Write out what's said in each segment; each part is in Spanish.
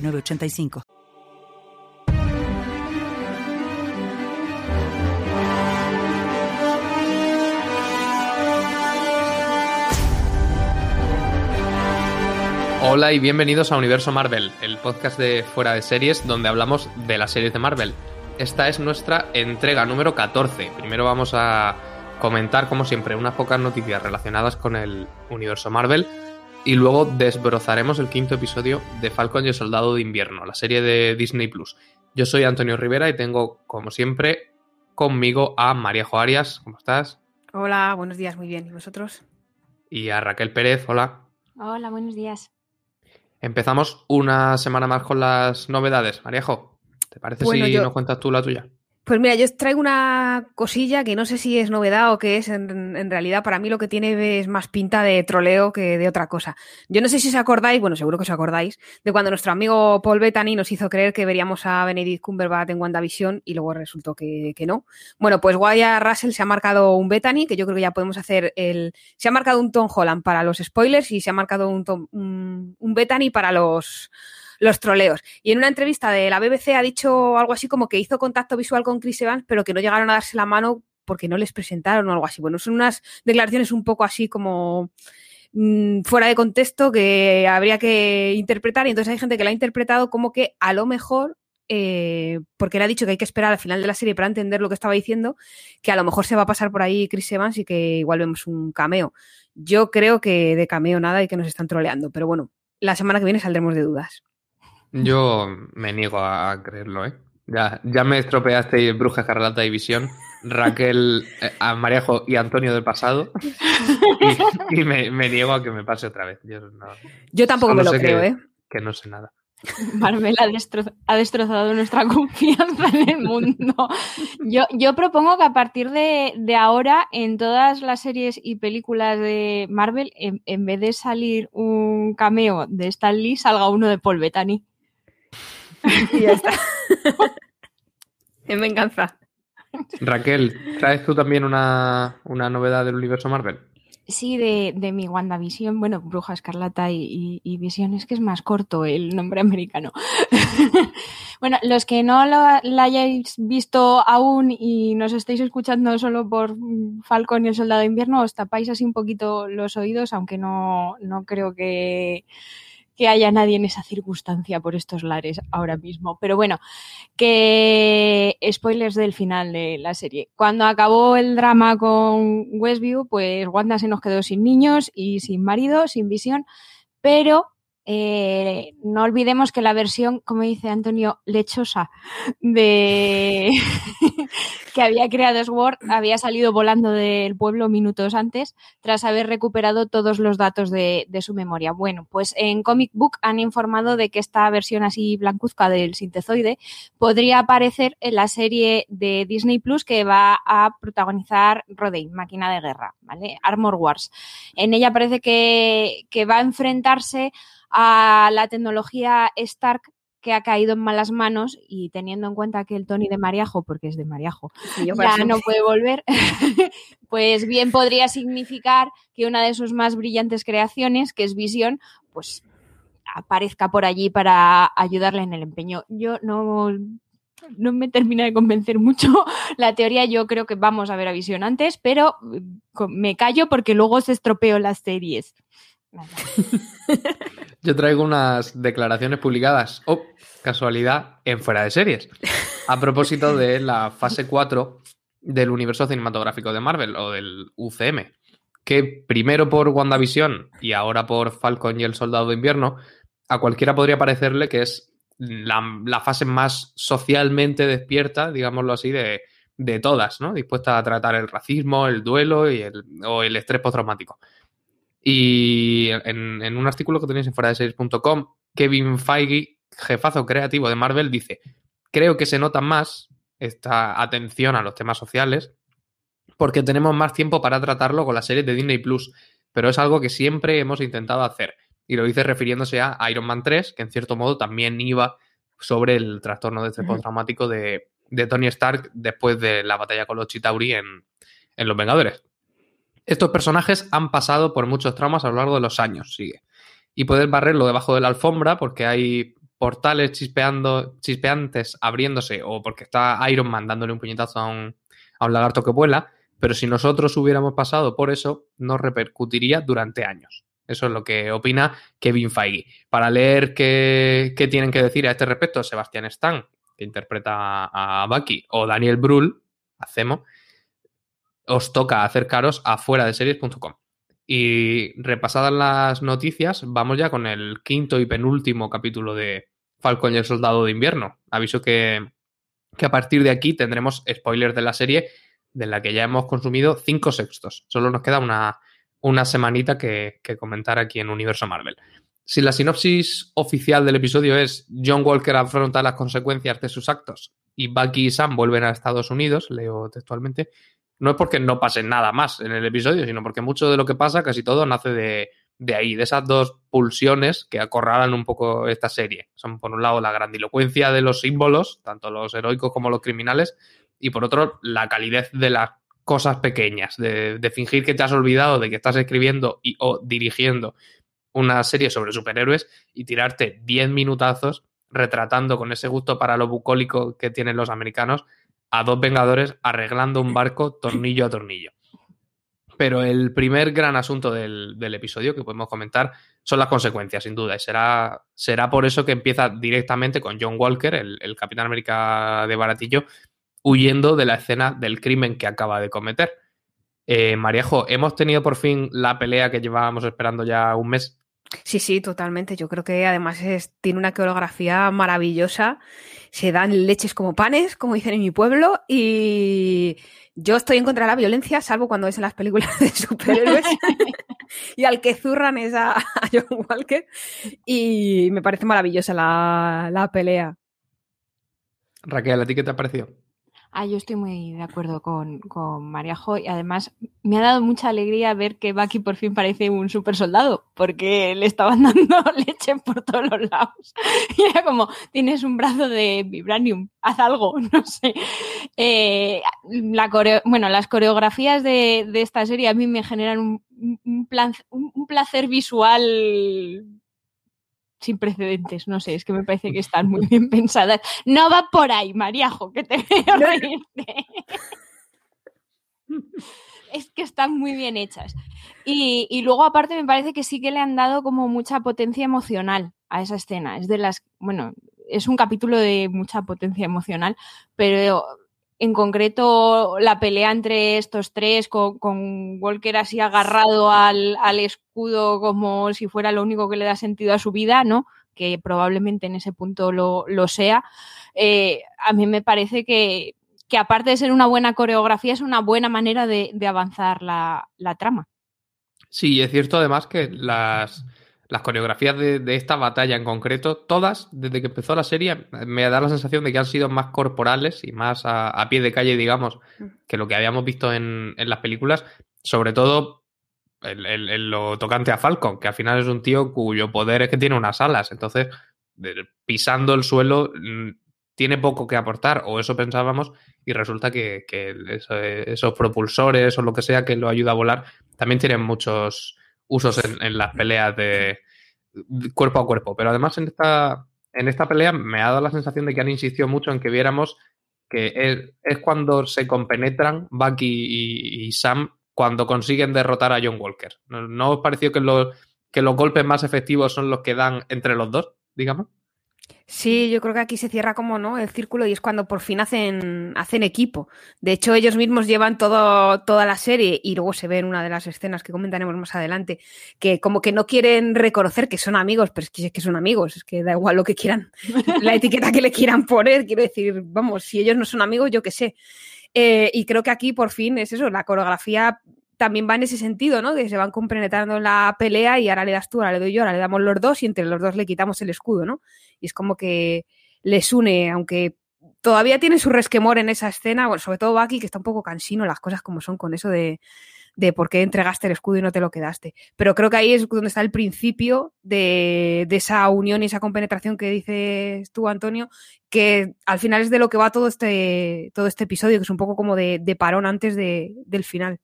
985. Hola y bienvenidos a Universo Marvel, el podcast de Fuera de Series donde hablamos de las series de Marvel. Esta es nuestra entrega número 14. Primero vamos a comentar, como siempre, unas pocas noticias relacionadas con el universo Marvel y luego desbrozaremos el quinto episodio de Falcon y el Soldado de Invierno, la serie de Disney Plus. Yo soy Antonio Rivera y tengo, como siempre, conmigo a María Arias. ¿Cómo estás? Hola, buenos días, muy bien. ¿Y vosotros? Y a Raquel Pérez, hola. Hola, buenos días. Empezamos una semana más con las novedades. Maríajo, ¿te parece si nos cuentas tú la tuya? Pues mira, yo traigo una cosilla que no sé si es novedad o qué es. En, realidad, para mí lo que tiene es más pinta de troleo que de otra cosa. Yo no sé si os acordáis, bueno, seguro que os acordáis, de cuando nuestro amigo Paul Bettany nos hizo creer que veríamos a Benedict Cumberbatch en WandaVision y luego resultó que, no. Bueno, pues Wyatt Russell se ha marcado un Bettany, que yo creo que ya podemos hacer el. Se ha marcado un Tom Holland para los spoilers y se ha marcado un, un, un Bettany para los los troleos. Y en una entrevista de la BBC ha dicho algo así como que hizo contacto visual con Chris Evans, pero que no llegaron a darse la mano porque no les presentaron o algo así. Bueno, son unas declaraciones un poco así como mm, fuera de contexto que habría que interpretar y entonces hay gente que la ha interpretado como que a lo mejor eh, porque él ha dicho que hay que esperar al final de la serie para entender lo que estaba diciendo, que a lo mejor se va a pasar por ahí Chris Evans y que igual vemos un cameo. Yo creo que de cameo nada y que nos están troleando, pero bueno, la semana que viene saldremos de dudas. Yo me niego a creerlo, ¿eh? Ya, ya me estropeaste Bruja Escarlata y Visión, Raquel, eh, a Marejo y Antonio del pasado. Y, me, niego a que me pase otra vez. Yo, tampoco me lo creo, ¿eh? Que no sé nada. Marvel ha, destrozado nuestra confianza en el mundo. Yo, yo propongo que a partir de, ahora, en todas las series y películas de Marvel, en, en, vez de salir un cameo de Stan Lee, salga uno de Paul Bettany. y ya está. en venganza. Raquel, ¿traes tú también una, novedad del universo Marvel? Sí, de, de mi WandaVision, bueno, Bruja Escarlata y, y, Visión, es que es más corto el nombre americano. bueno, los que no lo, hayáis visto aún y nos estáis escuchando solo por Falcon y el Soldado de Invierno, os tapáis así un poquito los oídos, aunque no, no creo que, que haya nadie en esa circunstancia por estos lares ahora mismo. Pero bueno, que spoilers del final de la serie. Cuando acabó el drama con Westview, pues Wanda se nos quedó sin niños y sin marido, sin visión, pero eh, no olvidemos que la versión, como dice Antonio, lechosa de que había creado Sword había salido volando del pueblo minutos antes tras haber recuperado todos los datos de, su memoria. Bueno, pues en Comic Book han informado de que esta versión así blancuzca del sintezoide podría aparecer en la serie de Disney Plus que va a protagonizar Rodin, Máquina de Guerra, ¿vale? Armor Wars. En ella parece que, que va a enfrentarse a la tecnología Stark que ha caído en malas manos y teniendo en cuenta que el Tony de Mariajo, porque es de Mariajo, ya no puede volver, pues bien podría significar que una de sus más brillantes creaciones, que es Visión, pues aparezca por allí para ayudarle en el empeño. Yo no, no me termina de convencer mucho la teoría. Yo creo que vamos a ver a Visión antes, pero me callo porque luego se estropeó las series. Yo traigo unas declaraciones publicadas, oh, casualidad, en fuera de series. A propósito de la fase 4 del universo cinematográfico de Marvel o del UCM. Que primero por WandaVision y ahora por Falcon y el Soldado de Invierno, a cualquiera podría parecerle que es la, fase más socialmente despierta, digámoslo así, de, de, todas, ¿no? Dispuesta a tratar el racismo, el duelo y el, o el estrés postraumático. Y en, un artículo que tenéis en fuera de Kevin Feige jefazo creativo de Marvel, dice, creo que se nota más esta atención a los temas sociales porque tenemos más tiempo para tratarlo con la serie de Disney Plus, pero es algo que siempre hemos intentado hacer. Y lo dice refiriéndose a Iron Man 3, que en cierto modo también iba sobre el trastorno de estrés postraumático de, de Tony Stark después de la batalla con los Chitauri en, en Los Vengadores. Estos personajes han pasado por muchos traumas a lo largo de los años, sigue. Y puedes barrerlo debajo de la alfombra porque hay portales chispeando, chispeantes abriéndose o porque está Iron Man dándole un puñetazo a un, a un lagarto que vuela, pero si nosotros hubiéramos pasado por eso, nos repercutiría durante años. Eso es lo que opina Kevin Feige. Para leer qué, qué tienen que decir a este respecto Sebastián Stan, que interpreta a Bucky, o Daniel Brühl, hacemos, os toca acercaros a fuera de series.com. Y repasadas las noticias, vamos ya con el quinto y penúltimo capítulo de Falcon y el Soldado de Invierno. Aviso que, que a partir de aquí tendremos spoilers de la serie, de la que ya hemos consumido cinco sextos. Solo nos queda una, una semanita que, que comentar aquí en Universo Marvel. Si la sinopsis oficial del episodio es John Walker afronta las consecuencias de sus actos y Bucky y Sam vuelven a Estados Unidos, leo textualmente, no es porque no pase nada más en el episodio, sino porque mucho de lo que pasa, casi todo, nace de, de ahí, de esas dos pulsiones que acorralan un poco esta serie. Son, por un lado, la grandilocuencia de los símbolos, tanto los heroicos como los criminales, y por otro, la calidez de las cosas pequeñas, de, de fingir que te has olvidado de que estás escribiendo y, o dirigiendo una serie sobre superhéroes y tirarte 10 minutazos retratando con ese gusto para lo bucólico que tienen los americanos a dos Vengadores arreglando un barco tornillo a tornillo. Pero el primer gran asunto del, del, episodio que podemos comentar son las consecuencias, sin duda. Y será, será por eso que empieza directamente con John Walker, el, el Capitán América de Baratillo, huyendo de la escena del crimen que acaba de cometer. Eh, Mariajo, hemos tenido por fin la pelea que llevábamos esperando ya un mes. Sí, sí, totalmente. Yo creo que además es, tiene una coreografía maravillosa. Se dan leches como panes, como dicen en mi pueblo, y yo estoy en contra de la violencia, salvo cuando es en las películas de superhéroes. y al que zurran es a, a, John Walker. Y me parece maravillosa la, la pelea. Raquel, ¿a ti qué te ha parecido? Ah, yo estoy muy de acuerdo con, con Mariajo y además me ha dado mucha alegría ver que Bucky por fin parece un super soldado porque le estaban dando leche por todos los lados. Y era como, tienes un brazo de vibranium, haz algo, no sé. Eh, la coreo bueno, las coreografías de, de, esta serie a mí me generan un, un placer visual sin precedentes, no sé, es que me parece que están muy bien pensadas. No va por ahí, Mariajo, que te veo reírte. es que están muy bien hechas. Y, y, luego, aparte, me parece que sí que le han dado como mucha potencia emocional a esa escena. Es de las, bueno, es un capítulo de mucha potencia emocional, pero en concreto la pelea entre estos tres, con, Walker así agarrado al, al, escudo como si fuera lo único que le da sentido a su vida, ¿no? Que probablemente en ese punto lo, lo sea. Eh, a mí me parece que, que, aparte de ser una buena coreografía, es una buena manera de, de avanzar la, la, trama. Sí, es cierto además que las, las coreografías de, de, esta batalla en concreto, todas, desde que empezó la serie, me da la sensación de que han sido más corporales y más a, a pie de calle, digamos, que lo que habíamos visto en, en las películas, sobre todo en, en, en, lo tocante a Falcon, que al final es un tío cuyo poder es que tiene unas alas, entonces pisando el suelo mm, tiene poco que aportar, o eso pensábamos, y resulta que, que eso, esos propulsores o lo que sea que lo ayuda a volar, también tienen muchos usos en, en las peleas de, cuerpo a cuerpo. Pero además en esta, en esta pelea me ha dado la sensación de que han insistido mucho en que viéramos que es, cuando se compenetran Bucky y, y, Sam cuando consiguen derrotar a John Walker. ¿No, no os pareció que los, que los golpes más efectivos son los que dan entre los dos, digamos? Sí, yo creo que aquí se cierra como no el círculo y es cuando por fin hacen, hacen equipo. De hecho, ellos mismos llevan todo, toda la serie y luego se ve en una de las escenas que comentaremos más adelante, que como que no quieren reconocer que son amigos, pero es que, es que son amigos, es que da igual lo que quieran, la etiqueta que le quieran poner, quiero decir, vamos, si ellos no son amigos, yo qué sé. Eh, y creo que aquí por fin es eso, la coreografía también va en ese sentido, ¿no? Que se van compenetrando en la pelea y ahora le das tú, ahora le doy yo, ahora le damos los dos y entre los dos le quitamos el escudo, ¿no? Y es como que les une, aunque todavía tiene su resquemor en esa escena, sobre todo Bucky, que está un poco cansino, las cosas como son con eso de, de por qué entregaste el escudo y no te lo quedaste. Pero creo que ahí es donde está el principio de, de, esa unión y esa compenetración que dices tú, Antonio, que al final es de lo que va todo este, todo este episodio, que es un poco como de, de parón antes de, del final.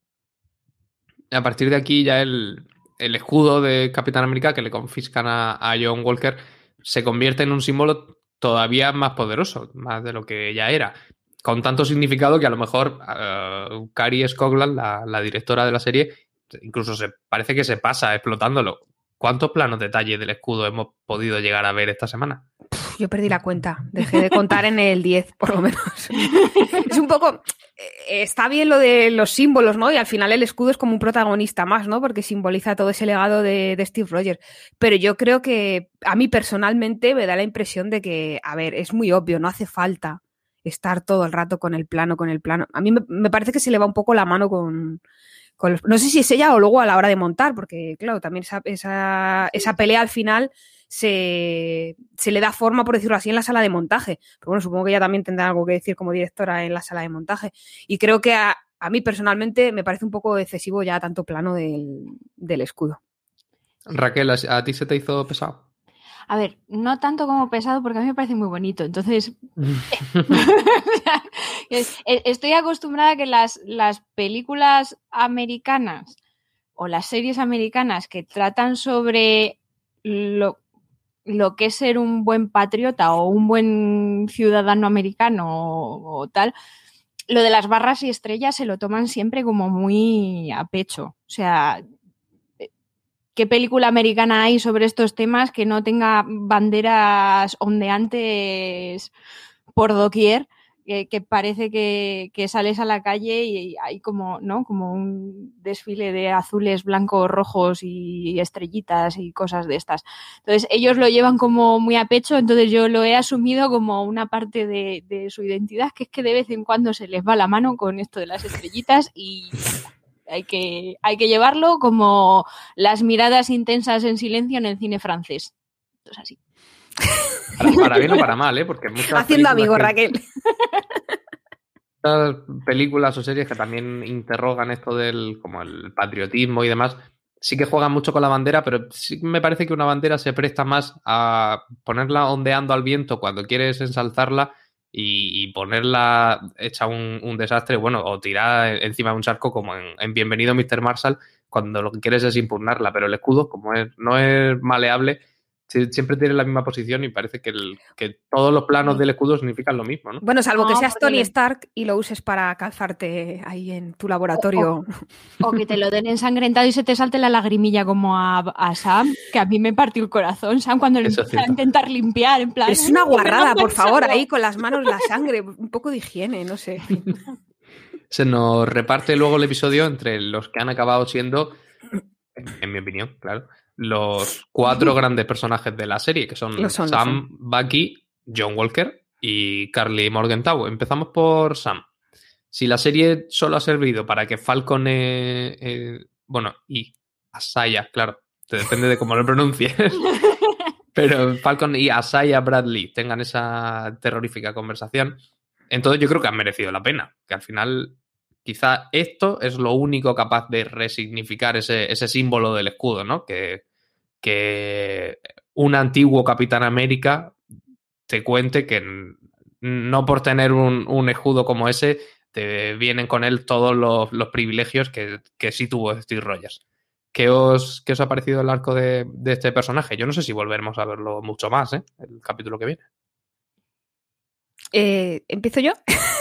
A partir de aquí ya el, el escudo de Capitán América que le confiscan a, a, John Walker se convierte en un símbolo todavía más poderoso, más de lo que ya era. Con tanto significado que a lo mejor uh, Carrie Scogland, la, la, directora de la serie, incluso se parece que se pasa explotándolo. ¿Cuántos planos detalles del escudo hemos podido llegar a ver esta semana? Yo perdí la cuenta, dejé de contar en el 10, por lo menos. es un poco, está bien lo de los símbolos, ¿no? Y al final el escudo es como un protagonista más, ¿no? Porque simboliza todo ese legado de, de, Steve Rogers. Pero yo creo que a mí personalmente me da la impresión de que, a ver, es muy obvio, no hace falta estar todo el rato con el plano, con el plano. A mí me, me parece que se le va un poco la mano con, con los, no sé si es ella o luego a la hora de montar, porque claro, también esa, esa, esa pelea al final se, se, le da forma, por decirlo así, en la sala de montaje. Pero bueno, supongo que ella también tendrá algo que decir como directora en la sala de montaje. Y creo que a, a mí personalmente me parece un poco excesivo ya tanto plano del, del escudo. Raquel, ¿a ti se te hizo pesado? A ver, no tanto como pesado porque a mí me parece muy bonito. Entonces, estoy acostumbrada a que las, las películas americanas o las series americanas que tratan sobre lo, lo que es ser un buen patriota o un buen ciudadano americano o, tal, lo de las barras y estrellas se lo toman siempre como muy a pecho. O sea, ¿qué película americana hay sobre estos temas que no tenga banderas ondeantes por doquier? Que, que parece que, que, sales a la calle y hay como, ¿no? Como un desfile de azules, blancos, rojos y estrellitas y cosas de estas. Entonces, ellos lo llevan como muy a pecho, entonces yo lo he asumido como una parte de, de su identidad, que es que de vez en cuando se les va la mano con esto de las estrellitas y hay que, hay que llevarlo como las miradas intensas en silencio en el cine francés. Entonces, así. Para, para bien o para mal, ¿eh? Porque muchas Haciendo amigo, que, Raquel. Muchas películas o series que también interrogan esto del como el patriotismo y demás, sí que juegan mucho con la bandera, pero sí me parece que una bandera se presta más a ponerla ondeando al viento cuando quieres ensalzarla y, y ponerla hecha un, un, desastre, bueno, o tirar encima de un charco como en, en, Bienvenido Mr. Marshall, cuando lo que quieres es impugnarla, pero el escudo, como es, no es maleable, siempre tiene la misma posición y parece que, el, que, todos los planos del escudo significan lo mismo, ¿no? Bueno, salvo que seas Tony Stark y lo uses para calzarte ahí en tu laboratorio. O, o, o, que te lo den ensangrentado y se te salte la lagrimilla como a, a Sam, que a mí me partió el corazón, Sam, cuando empieza a intentar limpiar, en plan... Es una guarrada, por favor, ahí con las manos la sangre, un poco de higiene, no sé. se nos reparte luego el episodio entre los que han acabado siendo, en mi opinión, claro, los cuatro grandes personajes de la serie, que son, son Sam, son. Bucky, John Walker y Carly Morgenthau. Empezamos por Sam. Si la serie solo ha servido para que Falcon, eh, eh, bueno, y Asaya, claro, te depende de cómo lo pronuncies, pero Falcon y Asaya Bradley tengan esa terrorífica conversación, entonces yo creo que han merecido la pena, que al final quizá esto es lo único capaz de resignificar ese, símbolo del escudo, ¿no? Que, un antiguo Capitán América te cuente que no por tener un, escudo como ese te vienen con él todos los, privilegios que, sí tuvo Steve Rogers. ¿Qué os, qué os ha parecido el arco de, de, este personaje? Yo no sé si volveremos a verlo mucho más, ¿eh? El capítulo que viene. Eh, ¿Empiezo yo?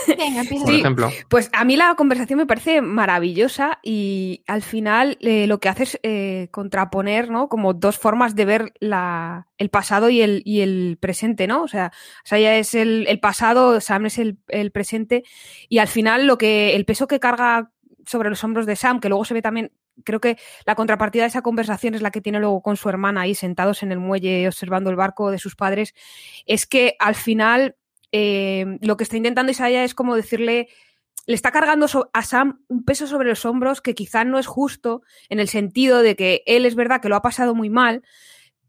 Venga, empieza. Por ejemplo. Pues a mí la conversación me parece maravillosa y al final eh, lo que hace es eh, contraponer, ¿no? Como dos formas de ver la, el pasado y el, y el presente, ¿no? O sea, Saya es el, el pasado, Sam es el, el, presente y al final lo que, el peso que carga sobre los hombros de Sam, que luego se ve también creo que la contrapartida de esa conversación es la que tiene luego con su hermana ahí sentados en el muelle observando el barco de sus padres, es que al final eh, lo que está intentando Isaiah es como decirle le está cargando a Sam un peso sobre los hombros que quizás no es justo en el sentido de que él es verdad que lo ha pasado muy mal,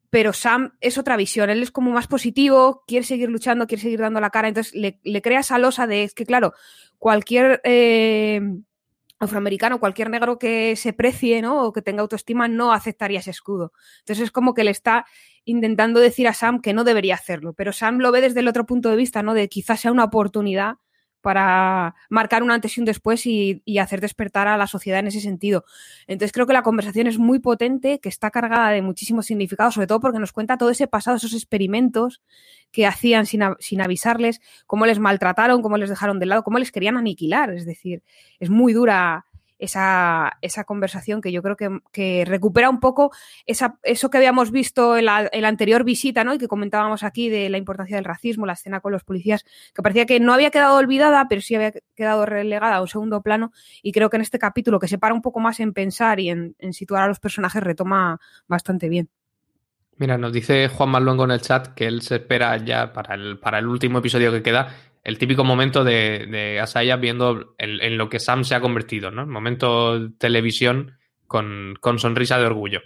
pero Sam es otra visión, él es como más positivo, quiere seguir luchando, quiere seguir dando la cara, entonces le, crea esa losa de, que claro, cualquier eh, afroamericano, cualquier negro que se precie, ¿no? O que tenga autoestima, no aceptaría ese escudo. Entonces es como que le está intentando decir a Sam que no debería hacerlo, pero Sam lo ve desde el otro punto de vista, ¿no? De quizás sea una oportunidad para marcar un antes y un después y, hacer despertar a la sociedad en ese sentido. Entonces creo que la conversación es muy potente, que está cargada de muchísimos significados, sobre todo porque nos cuenta todo ese pasado, esos experimentos que hacían sin, sin avisarles, cómo les maltrataron, cómo les dejaron de lado, cómo les querían aniquilar. Es decir, es muy dura esa, esa conversación que yo creo que, recupera un poco esa, eso que habíamos visto en la, anterior visita, ¿no? Y que comentábamos aquí de la importancia del racismo, la escena con los policías, que parecía que no había quedado olvidada, pero sí había quedado relegada a un segundo plano. Y creo que en este capítulo, que se para un poco más en pensar y en, en situar a los personajes, retoma bastante bien. Mira, nos dice Juan Marluengo en el chat que él se espera ya para el, para el último episodio que queda el típico momento de, Asaya viendo en lo que Sam se ha convertido, ¿no? El momento televisión con, sonrisa de orgullo.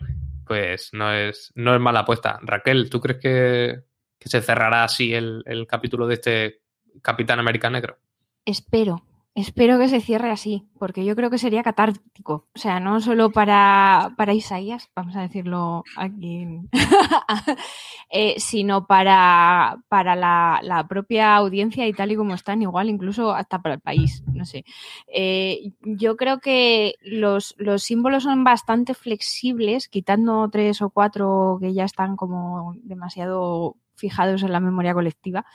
Pues no es, no es mala apuesta. Raquel, ¿tú crees que, se cerrará así el, el capítulo de este Capitán América Negro? Espero, Espero que se cierre así, porque yo creo que sería catártico. O sea, no solo para, para Isaías, vamos a decirlo aquí, eh, sino para, para la, propia audiencia y tal y como están, igual incluso hasta para el país. No sé. Eh, yo creo que los, los símbolos son bastante flexibles, quitando tres o cuatro que ya están como demasiado fijados en la memoria colectiva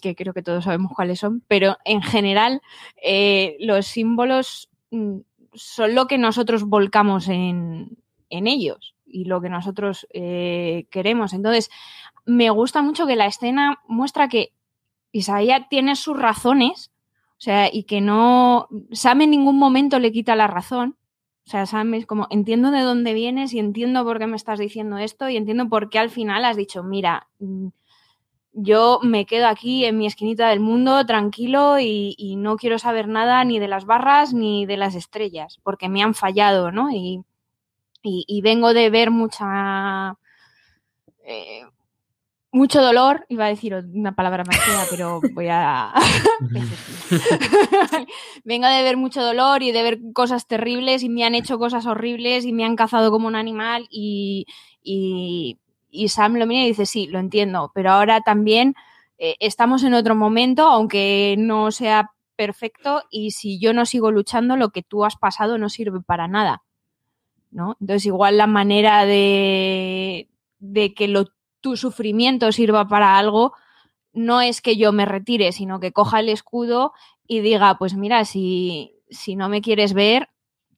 que creo que todos sabemos cuáles son, pero en general eh, los símbolos mm, son lo que nosotros volcamos en, ellos y lo que nosotros eh, queremos. Entonces, me gusta mucho que la escena muestra que Isaías tiene sus razones, o sea, y que no, Sam en ningún momento le quita la razón. O sea, Sam es como, entiendo de dónde vienes y entiendo por qué me estás diciendo esto y entiendo por qué al final has dicho, mira, mm, yo me quedo aquí en mi esquinita del mundo tranquilo y, no quiero saber nada ni de las barras ni de las estrellas, porque me han fallado, ¿no? Y, vengo de ver mucha... Eh, mucho dolor, iba a decir una palabra más fea, pero voy a... vengo de ver mucho dolor y de ver cosas terribles y me han hecho cosas horribles y me han cazado como un animal y, y Sam lo mira y dice, sí, lo entiendo, pero ahora también eh, estamos en otro momento, aunque no sea perfecto, y si yo no sigo luchando, lo que tú has pasado no sirve para nada. ¿no? Entonces, igual la manera de, que lo, tu sufrimiento sirva para algo no es que yo me retire, sino que coja el escudo y diga, pues mira, si no me quieres ver,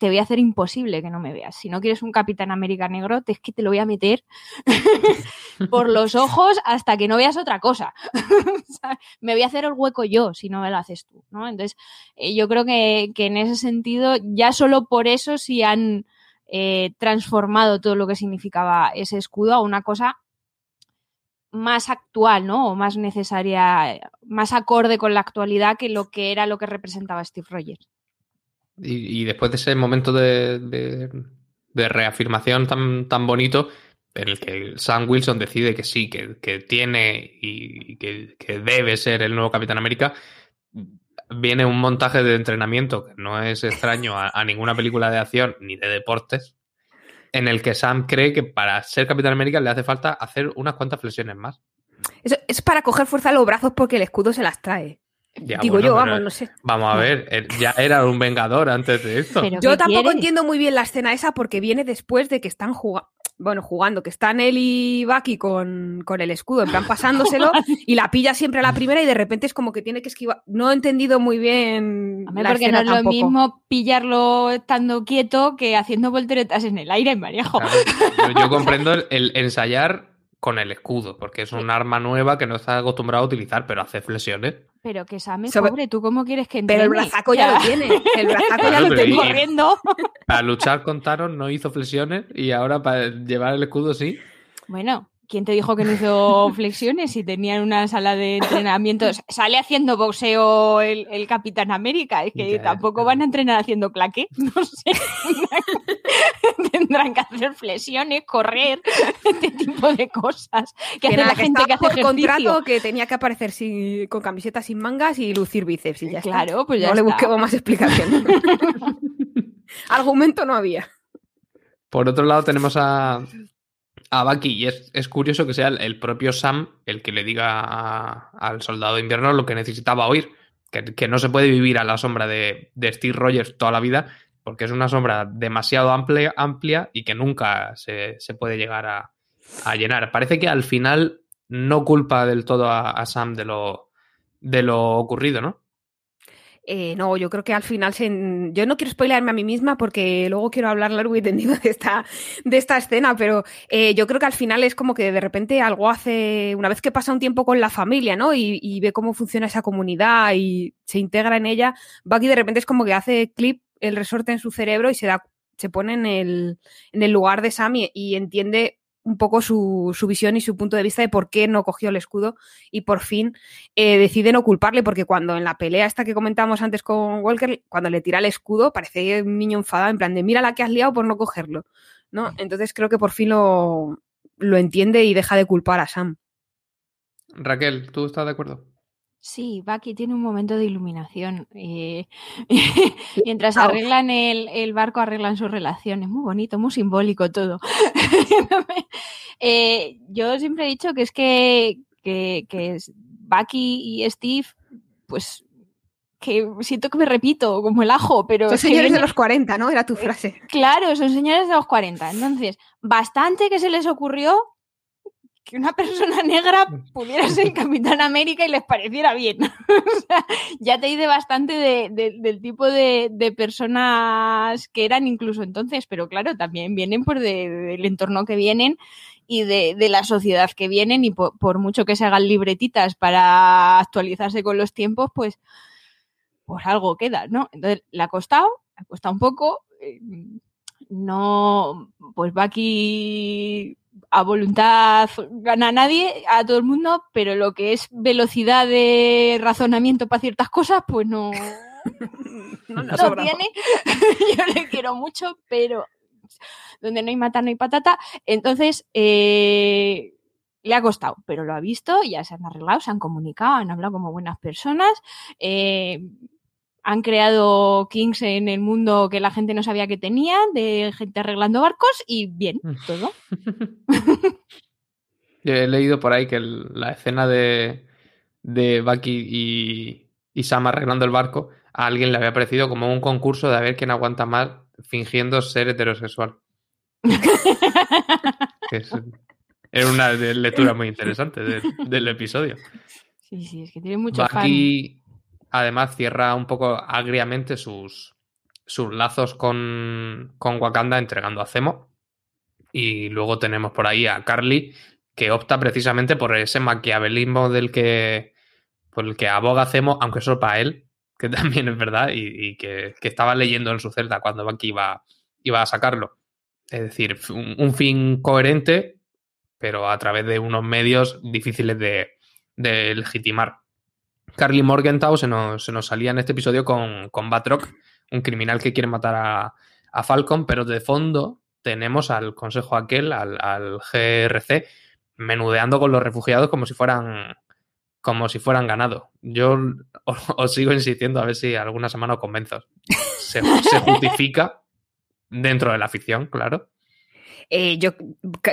te voy a hacer imposible que no me veas. Si no quieres un Capitán América negro, es que te lo voy a meter por los ojos hasta que no veas otra cosa. me voy a hacer el hueco yo si no me lo haces tú. ¿no? Entonces, eh, yo creo que, en ese sentido, ya solo por eso sí han eh, transformado todo lo que significaba ese escudo a una cosa más actual, ¿no? O más necesaria, más acorde con la actualidad que lo que era lo que representaba Steve Rogers. Y, después de ese momento de, reafirmación tan, tan bonito, en el que Sam Wilson decide que sí, que, tiene y que, debe ser el nuevo Capitán América, viene un montaje de entrenamiento que no es extraño a, ninguna película de acción ni de deportes, en el que Sam cree que para ser Capitán América le hace falta hacer unas cuantas flexiones más. es para coger fuerza a los brazos porque el escudo se las trae. Digo yo, vamos, no sé. Vamos a ver, eh, ya era un vengador antes de esto. yo tampoco entiendo muy bien la escena esa porque viene después de que están jugando. Bueno, jugando, que están él y Bucky con, el escudo, en plan pasándoselo, y la pilla siempre a la primera y de repente es como que tiene que esquivar. No he entendido muy bien. A porque no es lo mismo pillarlo estando quieto que haciendo volteretas en el aire, Maríajo. yo, comprendo el ensayar con el escudo, porque es un arma nueva que no está acostumbrado a utilizar, pero hace flexiones. Pero que Sam es pobre, ¿tú cómo quieres que Pero el brazaco ya, lo tiene, el brazaco ya lo tiene corriendo. Para luchar con Thanos no hizo flexiones y ahora para llevar el escudo sí. Bueno, ¿quién te dijo que no hizo flexiones si tenían una sala de entrenamiento? Sale haciendo boxeo el, el Capitán América, es que Ya, tampoco ya. van a entrenar haciendo claque, no sé. Tendrán que hacer flexiones, correr, este tipo de cosas que hace nada, la gente que hace por ejercicio. contrato que tenía que aparecer sin- con camiseta sin mangas y lucir bíceps y ya está. Claro, pues ya no le está. busquemos más explicación. Argumento no había. Por otro lado, tenemos a, a Bucky, y es, es curioso que sea el, el propio Sam el que le diga a- al soldado de invierno lo que necesitaba oír. Que, que no se puede vivir a la sombra de, de Steve Rogers toda la vida, porque es una sombra demasiado amplia, amplia y que nunca se, se puede llegar a, a llenar. Parece que al final no culpa del todo a, Sam de lo, de lo ocurrido, ¿no? Eh, no, yo creo que al final se... yo no quiero spoilearme a mí misma porque luego quiero hablar largo y tendido de esta, de esta escena, pero eh, yo creo que al final es como que de repente algo hace, una vez que pasa un tiempo con la familia, ¿no? Y, y ve cómo funciona esa comunidad y se integra en ella, Bucky de repente es como que hace clip el resorte en su cerebro y se da, se pone en el, en el lugar de Sam y, y entiende un poco su, su visión y su punto de vista de por qué no cogió el escudo y por fin eh, decide no culparle porque cuando en la pelea esta que comentamos antes con Walker, cuando le tira el escudo, parece un niño enfadado, en plan de mira la que has liado por no cogerlo, ¿no? Entonces creo que por fin lo, lo entiende y deja de culpar a Sam. Raquel, ¿tú estás de acuerdo? Sí, Bucky tiene un momento de iluminación. eh, mientras arreglan el, el barco, arreglan su relación. Es muy bonito, muy simbólico todo. Eh, yo siempre he dicho que es que, que, Bucky y Steve, pues que siento que me repito como el ajo, pero Son señores de los 40, ¿no? Era tu frase. Claro, son señores de los 40. Entonces, bastante que se les ocurrió que una persona negra pudiera ser Capitán América y les pareciera bien. o sea, ya te dice bastante de- de- del tipo de, de personas que eran incluso entonces, pero claro, también vienen por de- del entorno que vienen y de, de la sociedad que vienen y por, por mucho que se hagan libretitas para actualizarse con los tiempos, pues, pues algo queda, ¿no? Entonces, le ha costado, le ha costado un poco. eh, no, pues va aquí a voluntad gana a nadie, a todo el mundo, pero lo que es velocidad de razonamiento para ciertas cosas, pues no, No, no tiene. Yo le quiero mucho, pero donde no hay mata no hay patata. Entonces, eh, le ha costado, pero lo ha visto, ya se han arreglado, se han comunicado, han hablado como buenas personas. eh, han creado Kings en el mundo que la gente no sabía que tenía, de gente arreglando barcos y bien, todo. Yo he leído por ahí que el- la escena de, de Bucky y, y Sam arreglando el barco a alguien le había parecido como un concurso de a ver quién aguanta más fingiendo ser heterosexual. Es, era una lectura muy interesante de- del episodio. Sí, sí, es que tiene mucho fan. Además cierra un poco agriamente sus, sus lazos con, con Wakanda entregando a Zemo. Y luego tenemos por ahí a Carly, que opta precisamente por ese maquiavelismo del que, por el que aboga Zemo, aunque solo para él, que también es verdad, y, que, que estaba leyendo en su celda cuando Bucky iba, iba a sacarlo. Es decir, un, fin coherente, pero a través de unos medios difíciles de legitimar. Carly Morgenthau se nos, se nos salía en este episodio con, con Batroc, un criminal que quiere matar a, a Falcon, pero de fondo tenemos al consejo aquel, al, al GRC, menudeando con los refugiados como si fueran como si fueran ganado. Yo os, sigo insistiendo a ver si alguna semana os convenzo. Se, se justifica dentro de la ficción, claro. Eh, yo,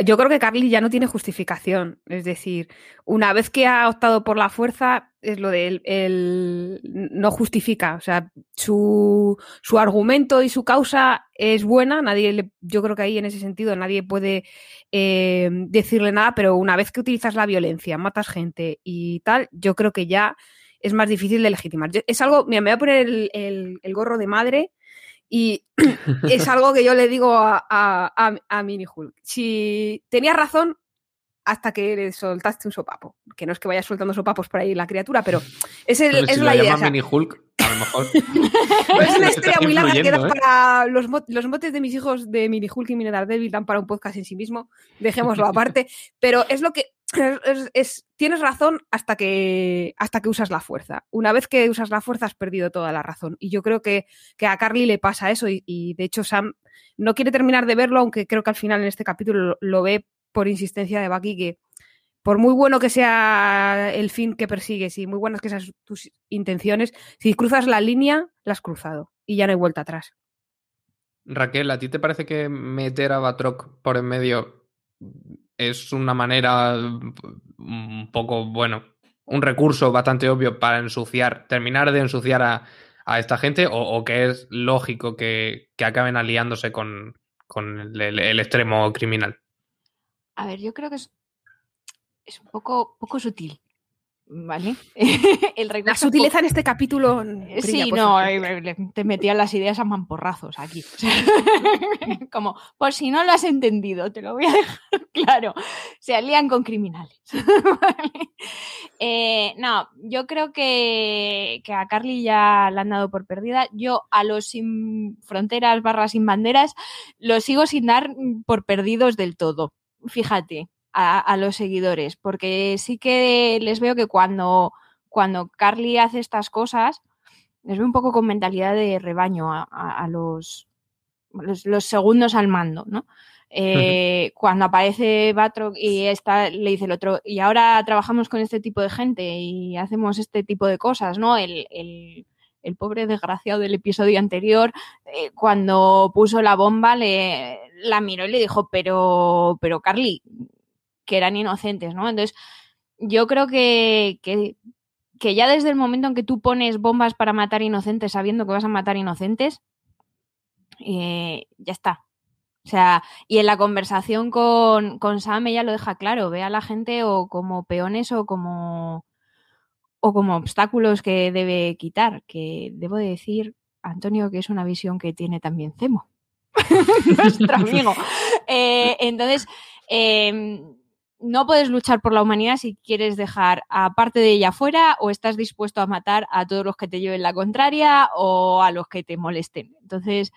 yo creo que Carly ya no tiene justificación. Es decir, una vez que ha optado por la fuerza, es lo de él, él no justifica. O sea, su, su argumento y su causa es buena. Nadie le- yo creo que ahí en ese sentido nadie puede eh, decirle nada, pero una vez que utilizas la violencia, matas gente y tal, yo creo que ya es más difícil de legitimar. Yo- es algo, mira, me voy a poner el, el- el gorro de madre y es algo que yo le digo a, a, a, a Mini Hulk. Si tenías razón hasta que le soltaste un sopapo. Que no es que vaya soltando sopapos por ahí la criatura, pero es, el- Pero es si la lo idea. o sea, mini Hulk, a lo mejor. es una historia muy larga que da ¿eh? para los, los motes de mis hijos de Mini Hulk y Mini Daredevil dan para un podcast en sí mismo. Dejémoslo aparte. Pero es lo que. es- es- tienes razón hasta que, hasta que usas la fuerza. Una vez que usas la fuerza has perdido toda la razón. Y yo creo que, que a Carly le pasa eso y, y, de hecho Sam no quiere terminar de verlo, aunque creo que al final en este capítulo lo, lo ve por insistencia de Bucky que por muy bueno que sea el fin que persigues y muy buenas que sean tus intenciones, si cruzas la línea, la has cruzado y ya no hay vuelta atrás. Raquel, ¿a ti te parece que meter a Batroc por en medio es una manera un poco, bueno, un recurso bastante obvio para ensuciar, terminar de ensuciar a, a esta gente o, que es lógico que, que acaben aliándose con, con el extremo criminal? A ver, yo creo que es, es un poco, poco sutil, ¿vale? El La sutileza en este capítulo. Eh, brilla Sí, no, eh, le- te metían las ideas a mamporrazos aquí. Como, por si no lo has entendido, te lo voy a dejar claro. Se alían con criminales. Vale. Eh, no, yo creo que, que a Carly ya la han dado por perdida. Yo a los sin fronteras barra sin banderas los sigo sin dar por perdidos del todo. Fíjate, a, a los seguidores, porque sí que les veo que cuando, cuando Carly hace estas cosas, les veo un poco con mentalidad de rebaño a, a- a los, los, los segundos al mando, ¿no? Eh, Cuando aparece Batroc y está, le dice el otro, y ahora trabajamos con este tipo de gente y hacemos este tipo de cosas, ¿no? El, el- el pobre desgraciado del episodio anterior, eh, cuando puso la bomba, le, la miró y le dijo, pero, pero Carly, que eran inocentes, ¿no? Entonces, yo creo que, que, que ya desde el momento en que tú pones bombas para matar inocentes sabiendo que vas a matar inocentes, eh, ya está. O sea, y en la conversación con, con Sam ella lo deja claro, ve a la gente o como peones o como o como obstáculos que debe quitar, que debo de decir, Antonio, que es una visión que tiene también Cemo, nuestro amigo. Eh, entonces, eh, no puedes luchar por la humanidad si quieres dejar a parte de ella fuera o estás dispuesto a matar a todos los que te lleven la contraria o a los que te molesten. Entonces,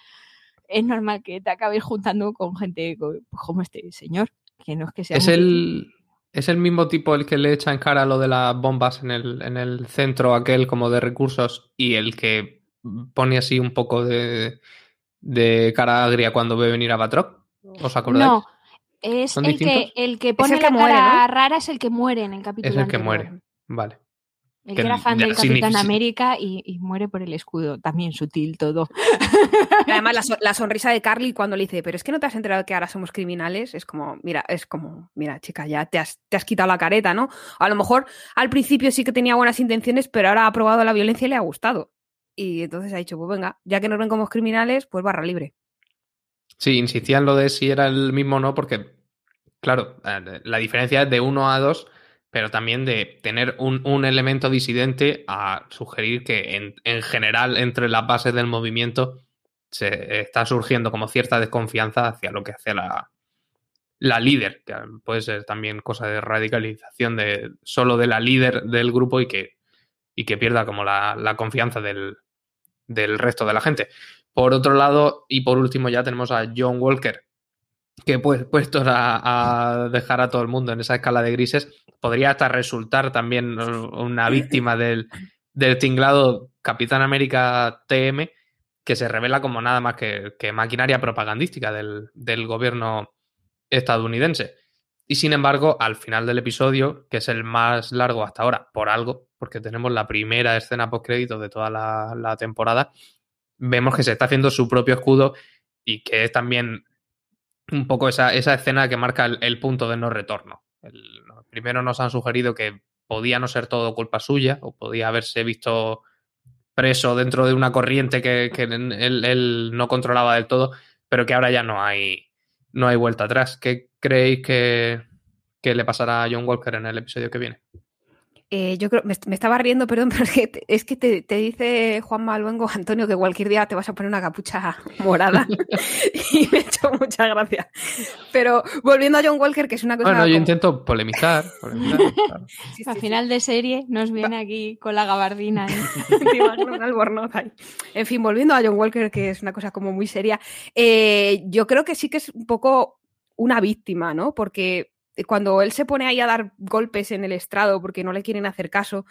es normal que te acabes juntando con gente co- como este señor, que no es que sea Es muy- el, es el mismo tipo el que le echa en cara lo de las bombas en el, en el centro aquel como de recursos y el que pone así un poco de, de cara agria cuando ve venir a Batroc. ¿Os acordáis? No, es ¿Son el que, el que pone el que la muere, cara ¿no? rara es el que muere en el capítulo es el que muere. Vale. El Que era fan del Capitán América y, y muere por el escudo. También sutil todo. Además, la, so- la sonrisa de Carly cuando le dice, pero es que no te has enterado que ahora somos criminales, es como, mira, es como, mira, chica, ya te has, te has quitado la careta, ¿no? A lo mejor al principio sí que tenía buenas intenciones, pero ahora ha probado la violencia y le ha gustado. Y entonces ha dicho, pues venga, ya que nos ven como criminales, pues barra libre. Sí, insistía en lo de si era el mismo o no, porque, claro, eh, la diferencia es de uno a dos, pero también de tener un, un elemento disidente a sugerir que en, en general entre las bases del movimiento se está surgiendo como cierta desconfianza hacia lo que hace la, la líder, que puede ser también cosa de radicalización de solo de la líder del grupo y que, y que pierda como la, la confianza del, del resto de la gente. Por otro lado, y por último ya tenemos a John Walker, que pues puestos a, a dejar a todo el mundo en esa escala de grises, podría hasta resultar también una víctima del, del tinglado Capitán América TM, que se revela como nada más que, que maquinaria propagandística del, del gobierno estadounidense. Y sin embargo, al final del episodio, que es el más largo hasta ahora, por algo, porque tenemos la primera escena post-crédito de toda la, la temporada, vemos que se está haciendo su propio escudo y que es también un poco esa, esa escena que marca el, punto de no retorno. El, primero nos han sugerido que podía no ser todo culpa suya o podía haberse visto preso dentro de una corriente que, que él, él, no controlaba del todo, pero que ahora ya no hay, no hay vuelta atrás. ¿Qué creéis que, que le pasará a John Walker en el episodio que viene? Eh, yo creo, me, me, estaba riendo, perdón, pero es que te, es que te, te dice Juan Maluengo, Antonio, que cualquier día te vas a poner una capucha morada. y me ha hecho mucha gracia. Pero volviendo a John Walker, que es una cosa. Bueno, yo como- intento polemizar. polemizar, claro. Sí, Al sí, final de serie nos viene aquí con la gabardina. ¿eh? En fin, volviendo a John Walker, que es una cosa como muy seria, eh, yo creo que sí que es un poco una víctima, ¿no? Porque cuando él se pone ahí a dar golpes en el estrado porque no le quieren hacer caso,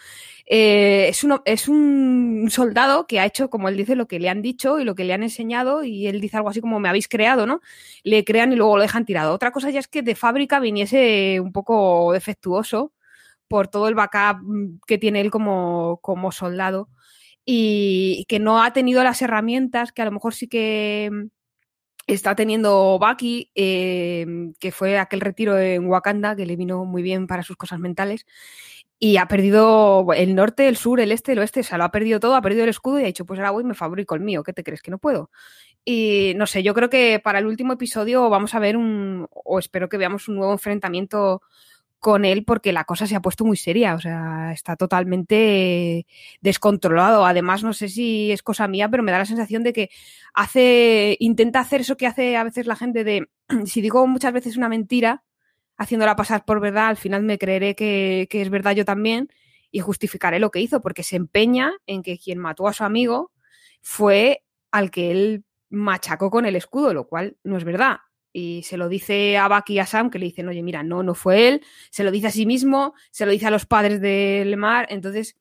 eh, es, es un soldado que ha hecho, como él dice, lo que le han dicho y lo que le han enseñado y él dice algo así como me habéis creado, ¿no? Le crean y luego lo dejan tirado. Otra cosa ya es que de fábrica viniese un poco defectuoso por todo el backup mm, que tiene él como, como soldado y que no ha tenido las herramientas que a lo mejor sí que mm, está teniendo Bucky, eh, que fue aquel retiro en Wakanda que le vino muy bien para sus cosas mentales. Y ha perdido el norte, el sur, el este, el oeste, o sea, lo ha perdido todo, ha perdido el escudo y ha dicho, pues ahora voy me fabrico el mío, ¿qué te crees que no puedo? Y no sé, yo creo que para el último episodio vamos a ver un, o espero que veamos un nuevo enfrentamiento con él porque la cosa se ha puesto muy seria, o sea, está totalmente descontrolado. Además, no sé si es cosa mía, pero me da la sensación de que hace, intenta hacer eso que hace a veces la gente de, si digo muchas veces una mentira, haciéndola pasar por verdad, al final me creeré que, que es verdad yo también y justificaré lo que hizo, porque se empeña en que quien mató a su amigo fue al que él machacó con el escudo, lo cual no es verdad. Y se lo dice a Bucky y a Sam, que le dicen, oye, mira, no, no fue él, se lo dice a sí mismo, se lo dice a los padres de Lemar, entonces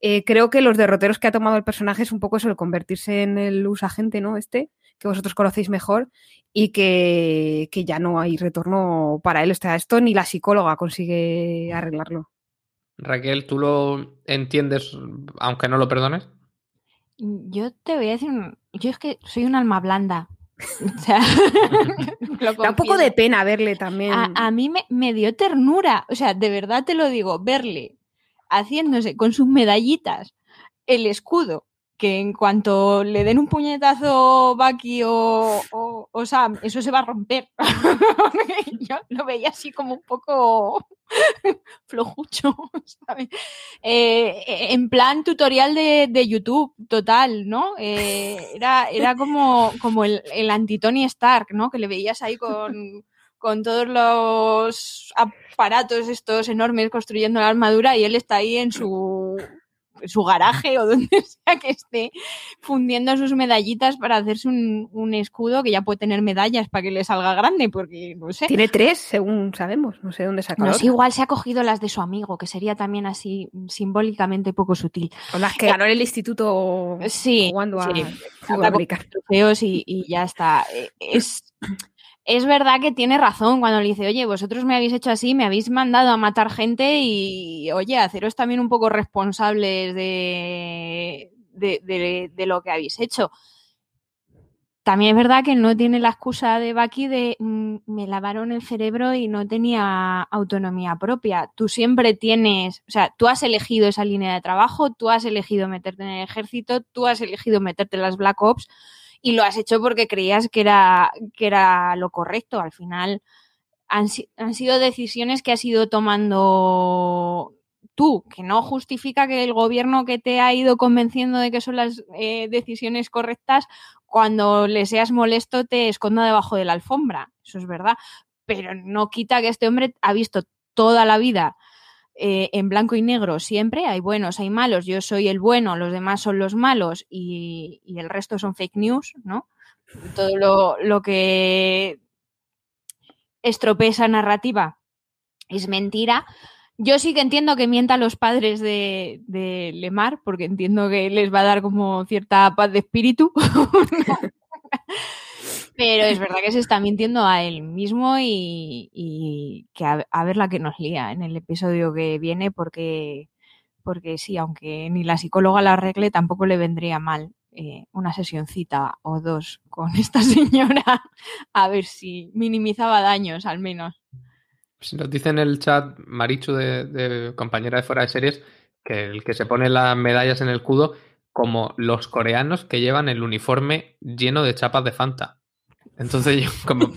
eh, creo que los derroteros que ha tomado el personaje es un poco eso, el convertirse en el usagente, ¿no? Este, que vosotros conocéis mejor, y que, que ya no hay retorno para él. O sea, esto ni la psicóloga consigue arreglarlo. Raquel, ¿tú lo entiendes aunque no lo perdones? Yo te voy a decir, yo es que soy un alma blanda. O sea, lo Da un poco de pena verle también. A, a mí me, me dio ternura, o sea, de verdad te lo digo, verle haciéndose con sus medallitas el escudo, que en cuanto le den un puñetazo Bucky o, Sam, eso se va a romper. Yo lo veía así como un poco flojucho. Eh, en plan tutorial de, YouTube, total, ¿no? Eh, era, era como, como el, el anti-Tony Stark, ¿no? Que le veías ahí con, con todos los aparatos estos enormes construyendo la armadura y él está ahí en su, su garaje o donde sea que esté fundiendo sus medallitas para hacerse un, un escudo que ya puede tener medallas para que le salga grande, porque no sé. Tiene tres, según sabemos. No sé dónde saca No sé, igual se ha cogido las de su amigo, que sería también así simbólicamente poco sutil. O las que ganó en el instituto Sí, jugando a sí. trofeos y, y ya está. Eh, Es, es verdad que tiene razón cuando le dice, oye, vosotros me habéis hecho así, me habéis mandado a matar gente y, oye, haceros también un poco responsables de, de, lo que habéis hecho. También es verdad que no tiene la excusa de Bucky de "Mm, me lavaron el cerebro y no tenía autonomía propia. Tú siempre tienes, o sea, tú has elegido esa línea de trabajo, tú has elegido meterte en el ejército, tú has elegido meterte en las Black Ops y lo has hecho porque creías que era, que era lo correcto. Al final han, si- han sido decisiones que has ido tomando tú, que no justifica que el gobierno que te ha ido convenciendo de que son las eh, decisiones correctas, cuando le seas molesto te esconda debajo de la alfombra. Eso es verdad. Pero no quita que este hombre ha visto toda la vida eh, en blanco y negro siempre, hay buenos, hay malos, yo soy el bueno, los demás son los malos y, el resto son fake news, ¿no? Todo lo, lo que estropea esa narrativa es mentira. Yo sí que entiendo que mienta a los padres de, de Lemar, porque entiendo que les va a dar como cierta paz de espíritu. Pero es verdad que se está mintiendo a él mismo y, que a, ver la que nos lía en el episodio que viene, porque, porque sí, aunque ni la psicóloga la arregle, tampoco le vendría mal eh, una sesioncita o dos con esta señora, a ver si minimizaba daños al menos. Si nos dice en el chat Marichu de, de compañera de fuera de series que el que se pone las medallas en el escudo como los coreanos que llevan el uniforme lleno de chapas de Fanta. Entonces yo como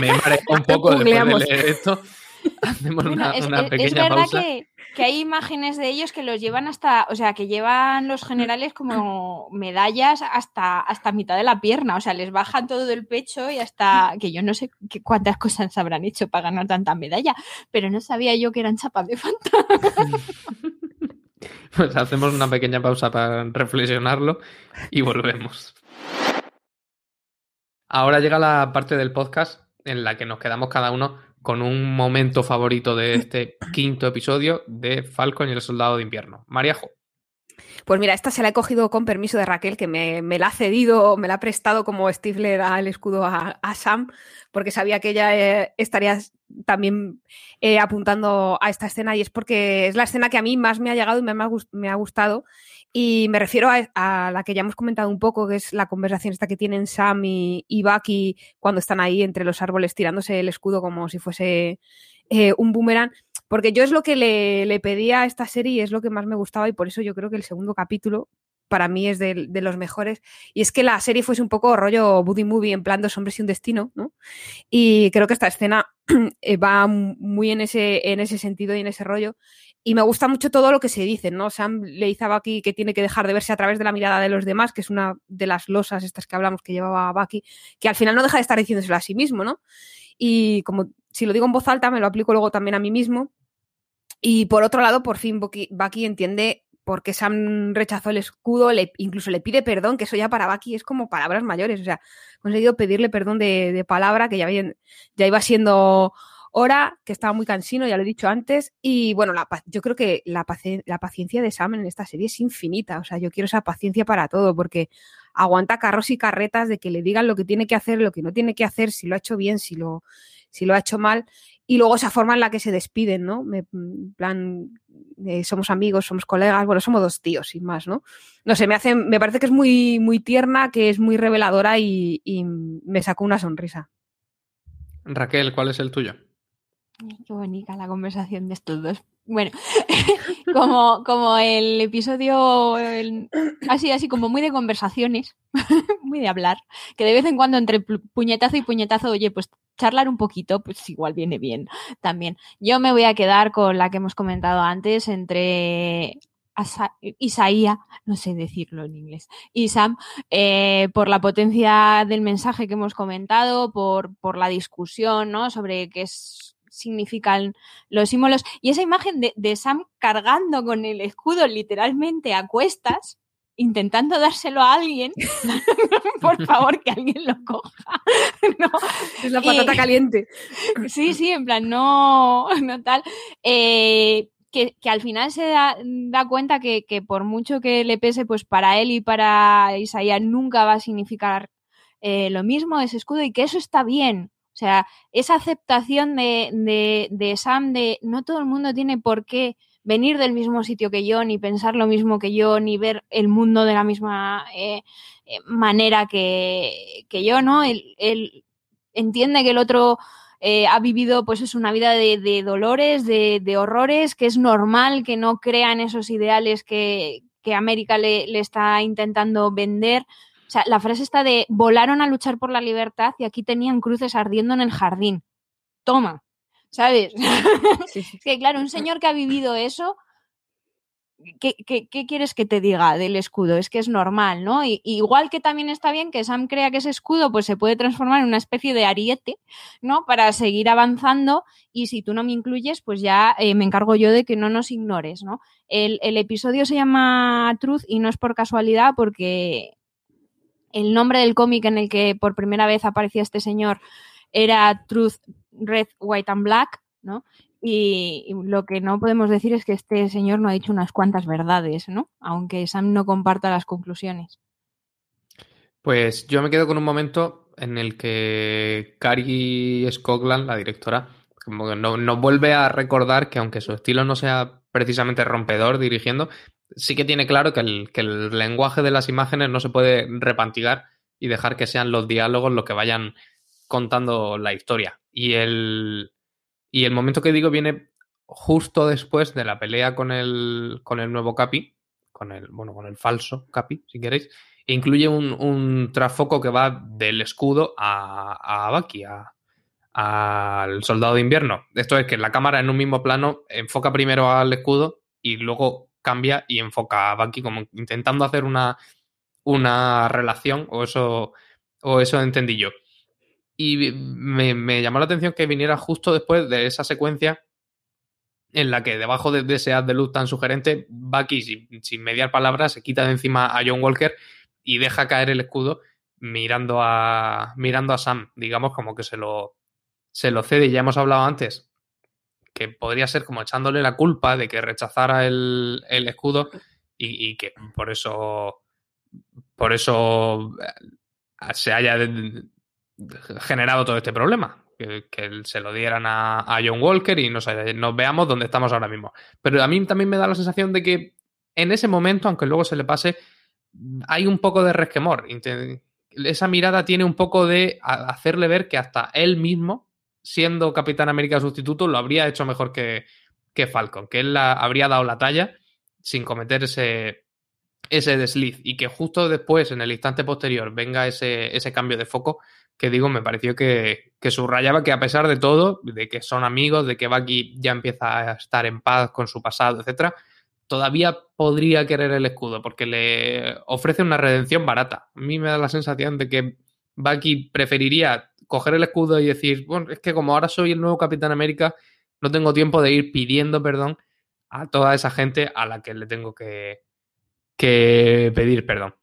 me mareo un poco después de leer esto. Hacemos Bueno, una, es, una es, pequeña es verdad pausa. que que hay imágenes de ellos que los llevan hasta, o sea, que llevan los generales como medallas hasta, hasta mitad de la pierna, o sea, les bajan todo del pecho y hasta, que yo no sé qué, cuántas cosas habrán hecho para ganar tanta medalla, pero no sabía yo que eran chapas de Fanta. Pues hacemos una pequeña pausa para reflexionarlo y volvemos. Ahora llega la parte del podcast en la que nos quedamos cada uno con un momento favorito de este quinto episodio de Falcon y el Soldado de Invierno. Mariajo. Pues mira, esta se la he cogido con permiso de Raquel, que me, la ha cedido, me la ha prestado como Steve le da el escudo a, Sam, porque sabía que ella eh, estaría también eh, apuntando a esta escena y es porque es la escena que a mí más me ha llegado y me, me ha gustado y me refiero a, la que ya hemos comentado un poco, que es la conversación esta que tienen Sam y, Bucky cuando están ahí entre los árboles tirándose el escudo como si fuese eh, un boomerang. Porque yo es lo que le, pedía a esta serie y es lo que más me gustaba y por eso yo creo que el segundo capítulo para mí es de, los mejores. Y es que la serie fuese un poco rollo Buddy Movie, en plan dos hombres y un destino, ¿no? Y creo que esta escena eh, va muy en ese, en ese sentido y en ese rollo. Y me gusta mucho todo lo que se dice, ¿no? Sam le dice a Bucky que tiene que dejar de verse a través de la mirada de los demás, que es una de las losas estas que hablamos que llevaba Bucky, que al final no deja de estar diciéndoselo a sí mismo, ¿no? Y como si lo digo en voz alta, me lo aplico luego también a mí mismo. Y por otro lado, por fin Bucky, Bucky entiende por qué Sam rechazó el escudo, le, incluso le pide perdón, que eso ya para Bucky es como palabras mayores, o sea, ha conseguido pedirle perdón de, de palabra, que ya, ya iba siendo Hora, que estaba muy cansino, ya lo he dicho antes. Y bueno, la, yo creo que la, la, paciencia de Sam en esta serie es infinita. O sea, yo quiero esa paciencia para todo, porque aguanta carros y carretas de que le digan lo que tiene que hacer, lo que no tiene que hacer, si lo ha hecho bien, si lo, si lo ha hecho mal. Y luego esa forma en la que se despiden, ¿no? Me, plan, eh, somos amigos, somos colegas, bueno, somos dos tíos, sin más, ¿no? No sé, me hace, me parece que es muy, muy tierna, que es muy reveladora y me sacó una sonrisa. Raquel, ¿cuál es el tuyo? Qué bonita la conversación de estos dos. Bueno, como, como el episodio así, así como muy de conversaciones, muy de hablar, que de vez en cuando entre puñetazo y puñetazo, oye, pues charlar un poquito, pues igual viene bien también. Yo me voy a quedar con la que hemos comentado antes entre Isaía, no sé decirlo en inglés, y Sam, eh, por la potencia del mensaje que hemos comentado, por, por la discusión, ¿no? Sobre qué es significan los símbolos. Y esa imagen de, Sam cargando con el escudo literalmente a cuestas, intentando dárselo a alguien, por favor que alguien lo coja. Es la patata caliente. Sí, sí, en plan, no, no tal. Eh, que, al final se da, cuenta que, por mucho que le pese, pues para él y para Isaías nunca va a significar eh, lo mismo ese escudo y que eso está bien. Sea, esa aceptación de, de, Sam de no todo el mundo tiene por qué venir del mismo sitio que yo, ni pensar lo mismo que yo, ni ver el mundo de la misma eh, eh, manera que, yo, ¿no? Él, entiende que el otro eh, ha vivido, pues es una vida de, dolores, de, de, horrores, que es normal que no crean esos ideales que, que América le, está intentando vender. O sea, la frase está de volaron a luchar por la libertad y aquí tenían cruces ardiendo en el jardín. Toma, ¿sabes? que claro, un señor que ha vivido eso, ¿qué, quieres que te diga del escudo? Es que es normal, ¿no? Y, igual que también está bien que Sam crea que ese escudo pues, se puede transformar en una especie de ariete, ¿no? Para seguir avanzando y si tú no me incluyes, pues ya eh, me encargo yo de que no nos ignores, ¿no? El, el episodio se llama Truth y no es por casualidad porque el nombre del cómic en el que por primera vez aparecía este señor era Truth, Red, White and Black, ¿no? Y, lo que no podemos decir es que este señor no ha dicho unas cuantas verdades, ¿no? Aunque Sam no comparta las conclusiones. Pues yo me quedo con un momento en el que Carrie Scogland, la directora, como que no, no vuelve a recordar que aunque su estilo no sea precisamente rompedor dirigiendo, sí que tiene claro que el, que el lenguaje de las imágenes no se puede repantigar y dejar que sean los diálogos los que vayan contando la historia. Y el, y el momento que digo viene justo después de la pelea con el, con el nuevo Capi, con el, bueno, con el falso Capi, si queréis, e incluye un, un trafoco que va del escudo a, a Baki, a, al soldado de invierno. Esto es que la cámara en un mismo plano enfoca primero al escudo y luego cambia y enfoca a Bucky como intentando hacer una, una relación o eso, o eso entendí yo. Y me, llamó la atención que viniera justo después de esa secuencia en la que debajo de, ese ad de luz tan sugerente, Bucky, sin, sin mediar palabras, se quita de encima a John Walker y deja caer el escudo mirando a, mirando a Sam, digamos como que se lo, se lo cede. Ya hemos hablado antes que podría ser como echándole la culpa de que rechazara el, el escudo y, que por eso por eso eh, se haya generado todo este problema. Que, se lo dieran a, a John Walker y nos, nos, veamos dónde estamos ahora mismo. Pero a mí también me da la sensación de que en ese momento, aunque luego se le pase, hay un poco de resquemor. Esa mirada tiene un poco de hacerle ver que hasta él mismo siendo Capitán América sustituto, lo habría hecho mejor que, que Falcon, que él la, habría dado la talla sin cometer ese, ese desliz y que justo después, en el instante posterior, venga ese, ese cambio de foco, que digo, me pareció que, que, subrayaba que a pesar de todo, de que son amigos, de que Bucky ya empieza a estar en paz con su pasado, etcétera, todavía podría querer el escudo porque le ofrece una redención barata. A mí me da la sensación de que Bucky preferiría coger el escudo y decir, bueno, es que como ahora soy el nuevo Capitán América, no tengo tiempo de ir pidiendo perdón a toda esa gente a la que le tengo que, que pedir perdón.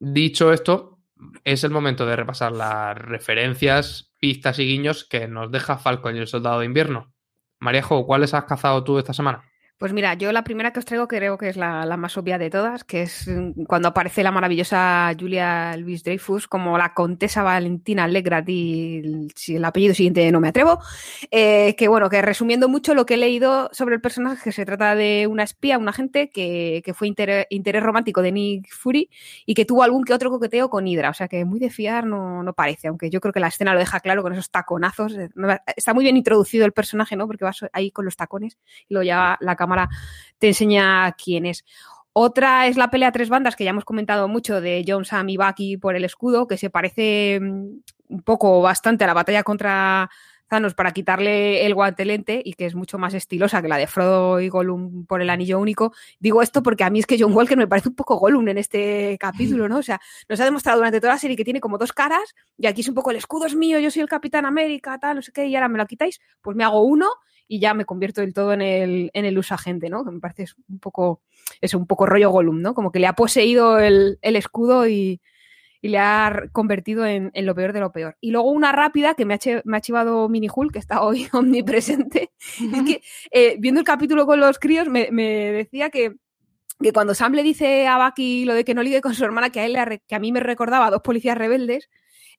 Dicho esto, es el momento de repasar las referencias, pistas y guiños que nos deja Falcon y el Soldado de Invierno. Maríajo, ¿cuáles has cazado tú esta semana? Pues mira, yo la primera que os traigo creo que es la, más obvia de todas, que es mm, cuando aparece la maravillosa Julia Louis Dreyfus como la Contesa Valentina Legrat y si el apellido siguiente no me atrevo. Eh, que bueno, que resumiendo mucho lo que he leído sobre el personaje, que se trata de una espía, un agente que, fue interés, romántico de Nick Fury y que tuvo algún que otro coqueteo con Hydra. O sea que muy de fiar no, no parece, aunque yo creo que la escena lo deja claro con esos taconazos. Está muy bien introducido el personaje, ¿no? Porque va ahí con los tacones y lo lleva la cámara te enseña quién es. Otra es la pelea a tres bandas, que ya hemos comentado mucho, de John Sam y Bucky por el escudo, que se parece mm, un poco bastante a la batalla contra Thanos para quitarle el guantelente y que es mucho más estilosa que la de Frodo y Gollum por el anillo único. Digo esto porque a mí es que John Walker me parece un poco Gollum en este capítulo, ¿no? O sea, nos ha demostrado durante toda la serie que tiene como dos caras y aquí es un poco el escudo es mío, yo soy el Capitán América, tal, no sé qué, y ahora me lo quitáis, pues me hago uno y ya me convierto del todo en el, en el usagente, ¿no? Que me parece un poco, es un poco rollo Gollum, ¿no? Como que le ha poseído el, escudo y, le ha convertido en, lo peor de lo peor. Y luego una rápida que me ha, me ha chivado Mini Hulk, que está hoy omnipresente. es que eh, viendo el capítulo con los críos me, decía que, que, cuando Sam le dice a Bucky lo de que no ligue con su hermana, que a, él que a mí me recordaba a dos policías rebeldes,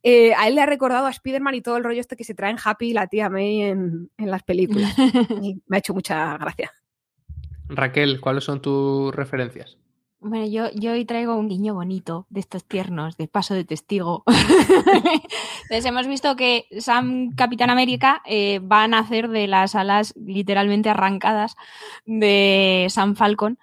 eh, a él le ha recordado a Spider-Man y todo el rollo este que se traen Happy y la tía May en, las películas. y me ha hecho mucha gracia. Raquel, ¿cuáles son tus referencias? Bueno, yo, yo hoy traigo un guiño bonito de estos tiernos, de paso de testigo. Entonces hemos visto que Sam Capitán América eh, va a nacer de las alas literalmente arrancadas de Sam Falcon.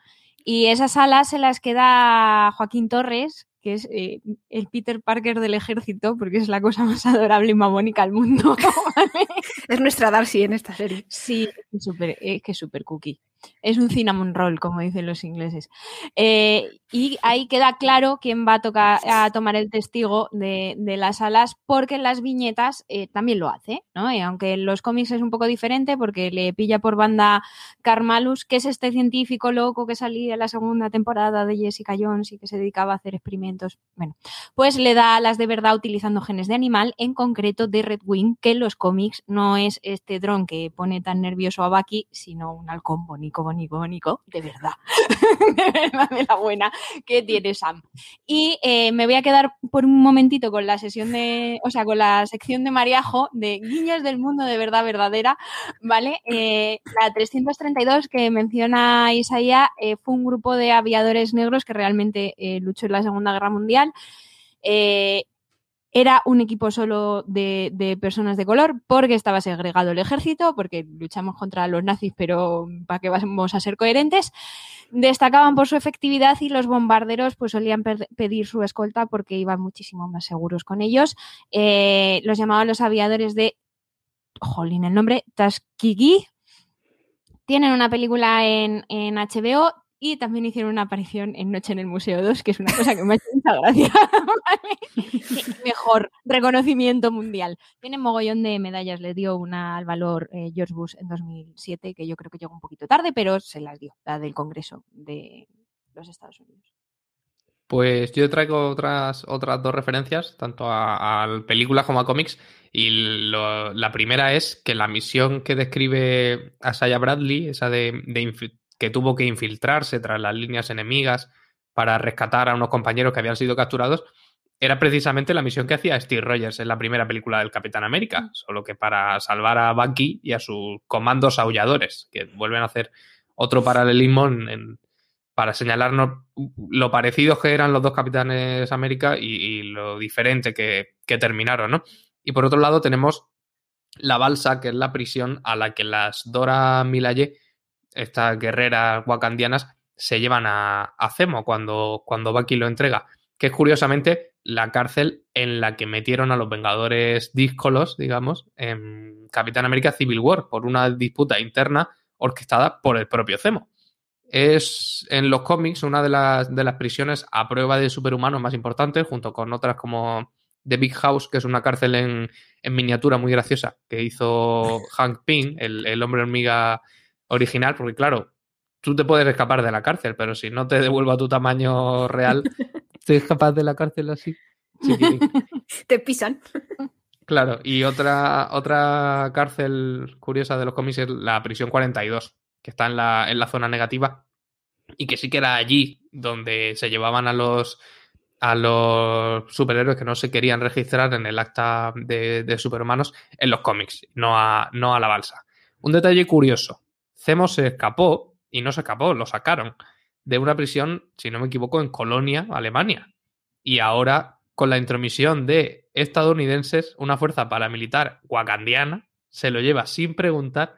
Y esas alas se las queda Joaquín Torres, que es eh, el Peter Parker del ejército, porque es la cosa más adorable y bonita del mundo. es nuestra Darcy en esta serie. Sí, es es que súper cookie. Es un cinnamon roll, como dicen los ingleses. Eh, y ahí queda claro quién va a, tocar, a tomar el testigo de, las alas, porque en las viñetas eh, también lo hace, ¿no? Y aunque en los cómics es un poco diferente, porque le pilla por banda Carmalus, que es este científico loco que salía en la segunda temporada de Jessica Jones y que se dedicaba a hacer experimentos. Bueno, pues le da alas de verdad utilizando genes de animal, en concreto de Red Wing, que en los cómics no es este dron que pone tan nervioso a Bucky, sino un halcón bonito bonito, bonito, de verdad, de verdad, de la buena que tiene Sam. Y eh, me voy a quedar por un momentito con la sesión de, o sea, con la sección de Mariajo de Guiños del Mundo de Verdad Verdadera, ¿vale? Eh, la 332 que menciona Isaías eh, fue un grupo de aviadores negros que realmente luchó en la Segunda Guerra Mundial. Era un equipo solo de, personas de color porque estaba segregado el ejército, porque luchamos contra los nazis, pero ¿para qué vamos a ser coherentes? Destacaban por su efectividad y los bombarderos pues solían pedir su escolta porque iban muchísimo más seguros con ellos. Eh, los llamaban los aviadores de jolín, el nombre, Tuskegee. Tienen una película en, en HBO y también hicieron una aparición en Noche en el Museo 2, que es una cosa que me ha hecho mucha gracia. Mejor reconocimiento mundial. Tienen mogollón de medallas. Le dio una al valor eh, George Bush en 2007, que yo creo que llegó un poquito tarde, pero se las dio, la del Congreso de los Estados Unidos. Pues yo traigo otras, otras dos referencias, tanto a, a películas como a cómics. Y la primera es que la misión que describe Asaya Bradley, esa de, de que tuvo que infiltrarse tras las líneas enemigas para rescatar a unos compañeros que habían sido capturados, era precisamente la misión que hacía Steve Rogers en la primera película del Capitán América, solo que para salvar a Bucky y a sus comandos aulladores, que vuelven a hacer otro paralelismo en- en, para señalarnos lo parecidos que eran los dos Capitanes América y, y lo diferente que, que terminaron, ¿no? Y por otro lado tenemos la balsa, que es la prisión a la que las Dora Milaje, estas guerreras wakandianas, se llevan a, a Zemo cuando, cuando Bucky lo entrega, que es curiosamente la cárcel en la que metieron a los Vengadores díscolos, digamos, en Capitán América Civil War, por una disputa interna orquestada por el propio Zemo. Es en los cómics una de las, de las prisiones a prueba de superhumanos más importantes, junto con otras como The Big House, que es una cárcel en, en miniatura muy graciosa, que hizo Hank Pym, el, el hombre hormiga original, porque claro, tú te puedes escapar de la cárcel, pero si no te devuelvo a tu tamaño real, te escapas de la cárcel así. chiquitín. Te pisan. Claro, y otra, otra cárcel curiosa de los cómics es la prisión 42, que está en la, en la zona negativa y que sí que era allí donde se llevaban a los a los superhéroes que no se querían registrar en el acta de, de superhumanos en los cómics, no a, no a la balsa. Un detalle curioso, Zemo se escapó, y no se escapó, lo sacaron, de una prisión, si no me equivoco, en Colonia, Alemania. Y ahora, con la intromisión de estadounidenses, una fuerza paramilitar wakandiana se lo lleva sin preguntar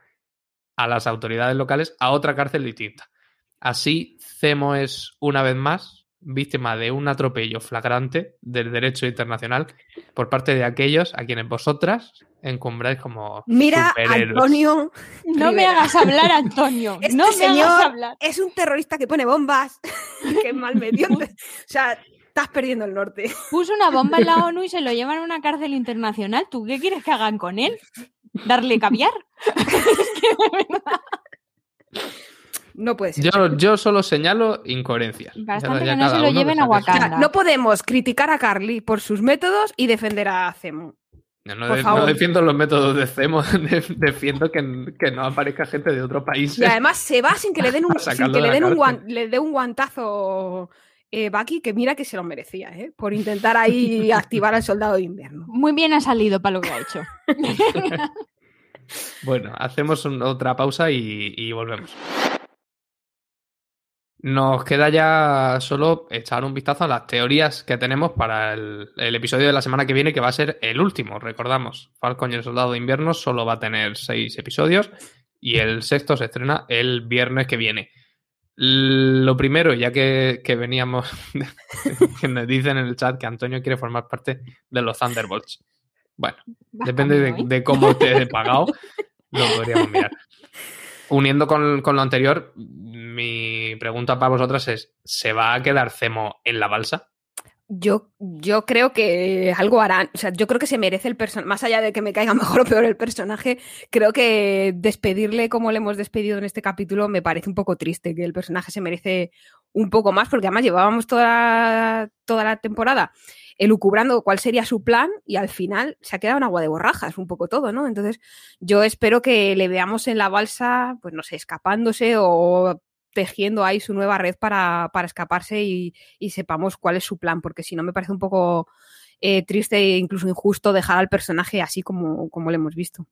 a las autoridades locales a otra cárcel distinta. Así, Zemo es una vez más víctima de un atropello flagrante del derecho internacional por parte de aquellos a quienes vosotras encumbráis como Mira. Antonio, No me hagas hablar, Antonio. Este no me señor hagas hablar. es un terrorista que pone bombas. Qué mal metido. O sea, estás perdiendo el norte. Puso una bomba en la ONU y se lo llevan a una cárcel internacional. ¿Tú qué quieres que hagan con él? ¿Darle caviar? es que de verdad. No puede ser. Yo, yo solo señalo incoherencias. Bastante que no se lo lleven a O sea, Wakanda. no podemos criticar a Carly por sus métodos y defender a Zemo. No, de- defiendo los métodos de Zemo, de- defiendo que, que no aparezca gente de otros países. Y además se va sin que le den un, sin que le den un, guan- le dé un guantazo eh, Bucky, que mira que se lo merecía, ¿eh? por intentar ahí activar al soldado de invierno. Muy bien ha salido para lo que ha hecho. Bueno, hacemos un- otra pausa y, y volvemos. Nos queda ya solo echar un vistazo a las teorías que tenemos para el, el episodio de la semana que viene, que va a ser el último. Recordamos, Falcon y el Soldado de Invierno solo va a tener seis episodios y el sexto se estrena el viernes que viene. Lo primero, ya que, que veníamos, que nos dicen en el chat que Antonio quiere formar parte de los Thunderbolts. Bueno, Depende de, ¿eh? de cómo esté pagado, lo podríamos mirar. Uniendo con, con lo anterior, mi pregunta para vosotras es: ¿se va a quedar Zemo en la balsa? Yo, yo creo que algo harán. O sea, yo creo que se merece el personaje. Más allá de que me caiga mejor o peor el personaje, creo que despedirle como le hemos despedido en este capítulo me parece un poco triste. Que el personaje se merece un poco más, porque además llevábamos toda, toda la temporada elucubrando cuál sería su plan y al final se ha quedado en agua de borrajas un poco todo, ¿no? Entonces, yo espero que le veamos en la balsa, pues no sé, escapándose o tejiendo ahí su nueva red para, para escaparse y, sepamos cuál es su plan, porque si no me parece un poco eh, triste e incluso injusto dejar al personaje así como, como lo hemos visto.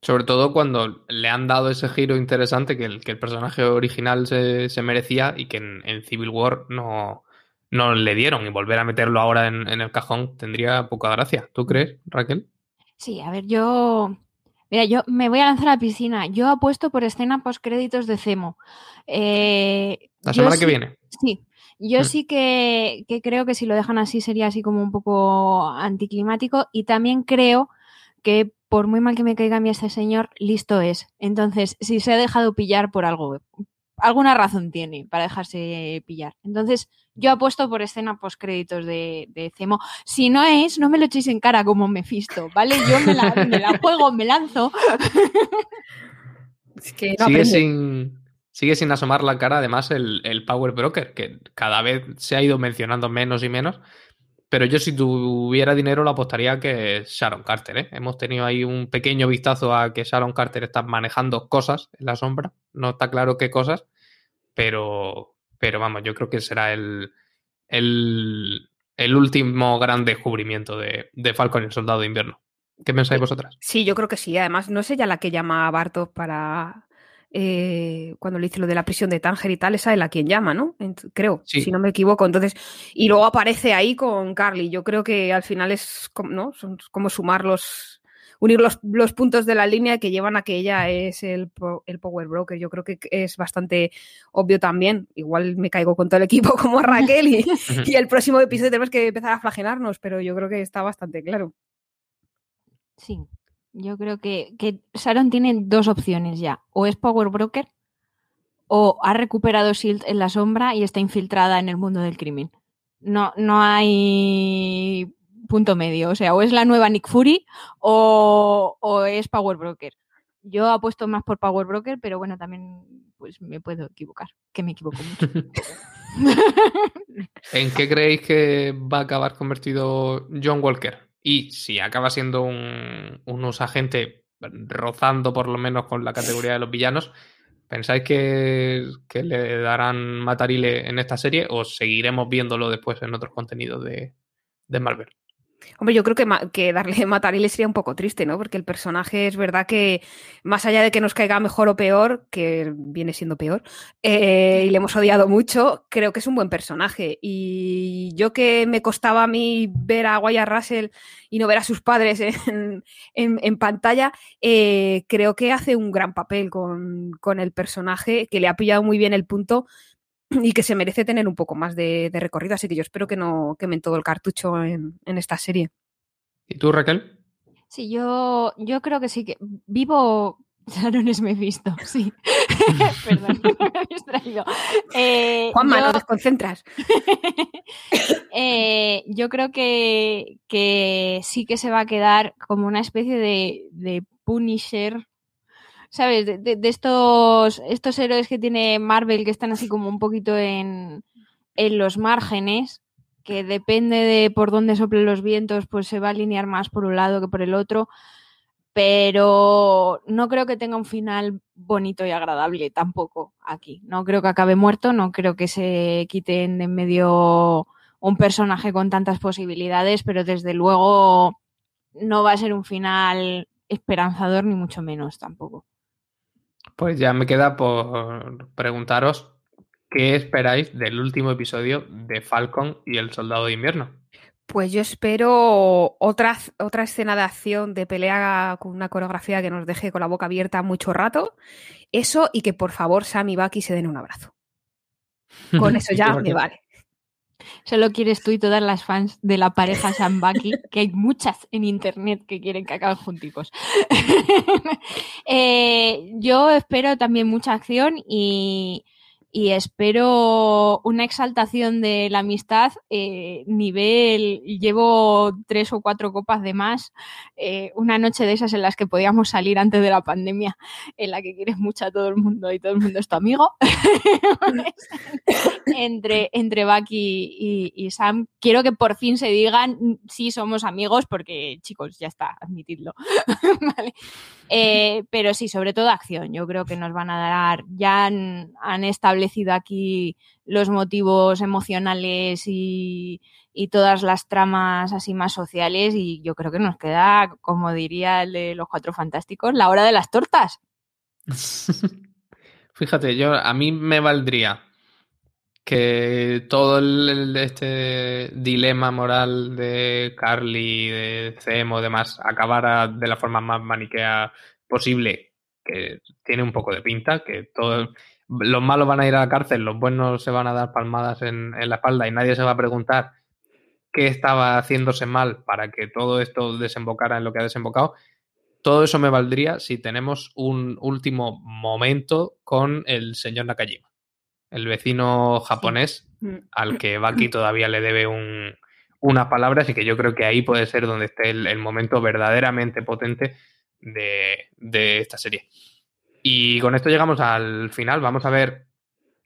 Sobre todo cuando le han dado ese giro interesante que el, que el personaje original se, merecía y que en Civil War no, no le dieron. Y volver a meterlo ahora en, en el cajón tendría poca gracia. ¿Tú crees, Raquel? Sí, a ver, yo. Mira, yo me voy a lanzar a la piscina. Yo apuesto por escena post créditos de Cemo. Eh, La semana que viene. Sí. Yo Mm. sí que, que creo que si lo dejan así sería así como un poco anticlimático. Y también creo que por muy mal que me caiga a mí este señor, listo es. Entonces, si se ha dejado pillar por algo, alguna razón tiene para dejarse pillar. Entonces, yo apuesto por escena post créditos de, de Cemo. Si no es, no me lo echéis en cara como Mephisto, ¿vale? Yo me la, me la juego, me lanzo. Es que no sigue, sin, sigue sin asomar la cara, además, el, el Power Broker, que cada vez se ha ido mencionando menos y menos. Pero yo, si tuviera dinero, lo apostaría que Sharon Carter. ¿eh? Hemos tenido ahí un pequeño vistazo a que Sharon Carter está manejando cosas en la sombra. No está claro qué cosas, pero, pero vamos, yo creo que será el, el, el último gran descubrimiento de, de Falcon y el Soldado de Invierno. ¿Qué pensáis vosotras? Sí, yo creo que sí. Además, no es ella la que llama a Bartos para. Eh, cuando le dice lo de la prisión de Tánger y tal, esa es la quien llama, ¿no? Ent- creo, Sí. si no me equivoco. Entonces, y luego aparece ahí con Carly. Yo creo que al final es como, ¿no? Son como sumar los. unir los, los puntos de la línea que llevan a que ella es el, po- el Power Broker. Yo creo que es bastante obvio también. Igual me caigo con todo el equipo como Raquel y, y el próximo episodio tenemos que empezar a flagelarnos, pero yo creo que está bastante claro. Sí, yo creo que, Sharon tiene dos opciones ya. O es Power Broker o ha recuperado Shield en la sombra y está infiltrada en el mundo del crimen. No, no hay punto medio. O sea, o es la nueva Nick Fury o, o es Power Broker. Yo apuesto más por Power Broker, pero bueno, también pues me puedo equivocar, que me equivoco mucho. ¿En qué creéis que va a acabar convertido John Walker? Y si acaba siendo un, unos rozando por lo menos con la categoría de los villanos, ¿pensáis que, que le darán matarile en esta serie o seguiremos viéndolo después en otros contenidos de, de Marvel? Hombre, yo creo que, darle matarile sería un poco triste, ¿no? Porque el personaje es verdad que, más allá de que nos caiga mejor o peor, que viene siendo peor, eh, y le hemos odiado mucho, creo que es un buen personaje. Y yo que me costaba a mí ver a Wyatt Russell y no ver a sus padres en pantalla, eh, creo que hace un gran papel con, con el personaje, que le ha pillado muy bien el punto y que se merece tener un poco más de, de recorrido. Así que yo espero que no quemen todo el cartucho en, en esta serie. ¿Y tú, Raquel? Sí, yo, yo creo que sí que vivo. Sharon es Mephisto, sí. Perdón, me he distraído. Eh, Juanma, yo- no desconcentras. eh, yo creo que, que sí que se va a quedar como una especie de, de Punisher, ¿sabes? De, estos, estos héroes que tiene Marvel que están así como un poquito en, en los márgenes, que depende de por dónde soplen los vientos, pues se va a alinear más por un lado que por el otro. Pero no creo que tenga un final bonito y agradable tampoco aquí. No creo que acabe muerto, no creo que se quiten de en medio un personaje con tantas posibilidades, pero desde luego no va a ser un final esperanzador ni mucho menos tampoco. Pues ya me queda por preguntaros qué esperáis del último episodio de Falcon y el Soldado de Invierno. Pues yo espero otra, otra escena de acción, de pelea con una coreografía que nos deje con la boca abierta mucho rato. Eso y que por favor Sam y Bucky se den un abrazo. Con eso ya me vale. Solo quieres tú y todas las fans de la pareja Sam Bucky, que hay muchas en internet que quieren que acaben junticos. Eh, yo espero también mucha acción y, y espero una exaltación de la amistad. eh, nivel, llevo tres o cuatro copas de más. eh, una noche de esas en las que podíamos salir antes de la pandemia, en la que quieres mucho a todo el mundo y todo el mundo es tu amigo. entre, entre Bucky y, Sam. Quiero que por fin se digan "Mm, sí somos amigos, porque chicos, ya está, admitidlo. Eh, pero sí, sobre todo acción. Yo creo que nos van a dar, ya han, han establecido aquí los motivos emocionales y, y todas las tramas así más sociales y yo creo que nos queda, como diría el de los Cuatro Fantásticos, la hora de las tortas. Fíjate, yo a mí me valdría que todo el, este dilema moral de Carly, de Zemo demás acabara de la forma más maniquea posible, que tiene un poco de pinta, que todo, los malos van a ir a la cárcel, los buenos se van a dar palmadas en, en la espalda y nadie se va a preguntar qué estaba haciéndose mal para que todo esto desembocara en lo que ha desembocado. todo eso me valdría si tenemos un último momento con el señor Nakajima, el vecino japonés Mm. al que Baki todavía le debe un, unas palabras y que yo creo que ahí puede ser donde esté el, el momento verdaderamente potente de, de esta serie. Y con esto llegamos al final. Vamos a ver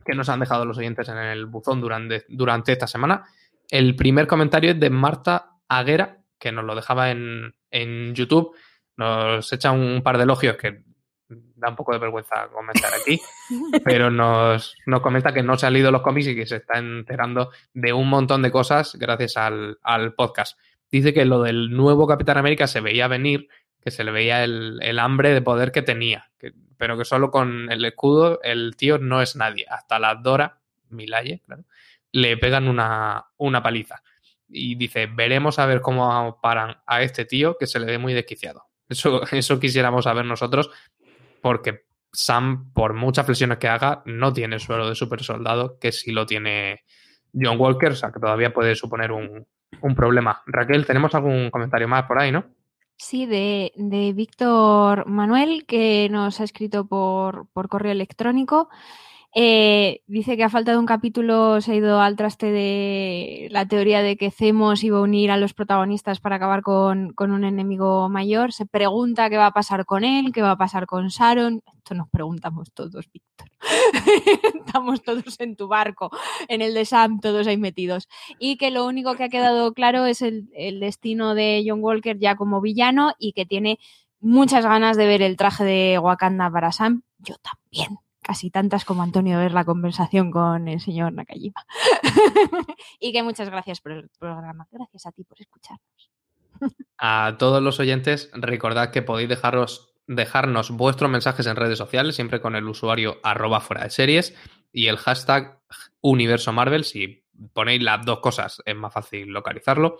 qué nos han dejado los oyentes en el buzón durante, durante esta semana. El primer comentario es de Marta Aguera, que nos lo dejaba en, en YouTube. Nos echa un par de elogios que da un poco de vergüenza comentar aquí, pero nos, nos comenta que no se han leído los cómics y que se está enterando de un montón de cosas gracias al, al podcast. Dice que lo del nuevo Capitán América se veía venir, que se le veía el, el hambre de poder que tenía, que- pero que solo con el escudo el tío no es nadie. Hasta la Dora, Milaye, claro, le pegan una, una paliza. Y dice, veremos a ver cómo paran a este tío que se le ve muy desquiciado. Eso, eso quisiéramos saber nosotros, porque Sam, por muchas flexiones que haga, no tiene el suelo de super soldado, que sí lo tiene John Walker, o sea que todavía puede suponer un, un problema. Raquel, tenemos algún comentario más por ahí, ¿no? Sí, de, de Víctor Manuel, que nos ha escrito por, por correo electrónico. Eh, dice que a falta de un capítulo se ha ido al traste de la teoría de que Zemos iba a unir a los protagonistas para acabar con, con un enemigo mayor. Se pregunta qué va a pasar con él, qué va a pasar con Sharon. Esto nos preguntamos todos, Víctor. Estamos todos en tu barco, en el de Sam, todos ahí metidos. Y que lo único que ha quedado claro es el, el destino de John Walker ya como villano y que tiene muchas ganas de ver el traje de Wakanda para Sam. Yo también. Casi tantas como Antonio ver la conversación con el señor Nakajima. y que muchas gracias por el programa. Gracias a ti por escucharnos. A todos los oyentes, recordad que podéis dejaros, dejarnos vuestros mensajes en redes sociales, siempre con el usuario arroba fuera de series y el hashtag universo Marvel. Si ponéis las dos cosas es más fácil localizarlo.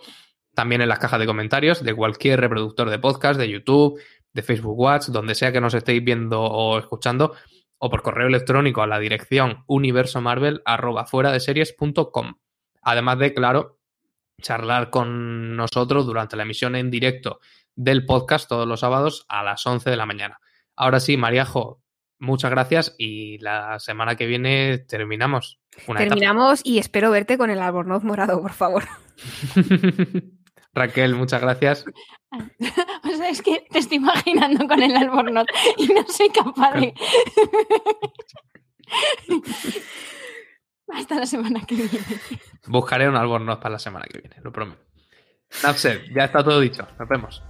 También en las cajas de comentarios de cualquier reproductor de podcast, de YouTube, de Facebook Watch, donde sea que nos estéis viendo o escuchando, o por correo electrónico a la dirección universomarvel arroba fuera de series.com. Además de, claro, charlar con nosotros durante la emisión en directo del podcast todos los sábados a las 11 de la mañana. Ahora sí, Mariajo, muchas gracias y la semana que viene terminamos. Una Terminamos y espero verte con el albornoz morado, por favor. Raquel, muchas gracias. O sea, es que te estoy imaginando con el albornoz y no soy capaz de. Hasta la semana que viene. Buscaré un albornoz para la semana que viene, lo prometo. Napsed, ya está todo dicho. Nos vemos.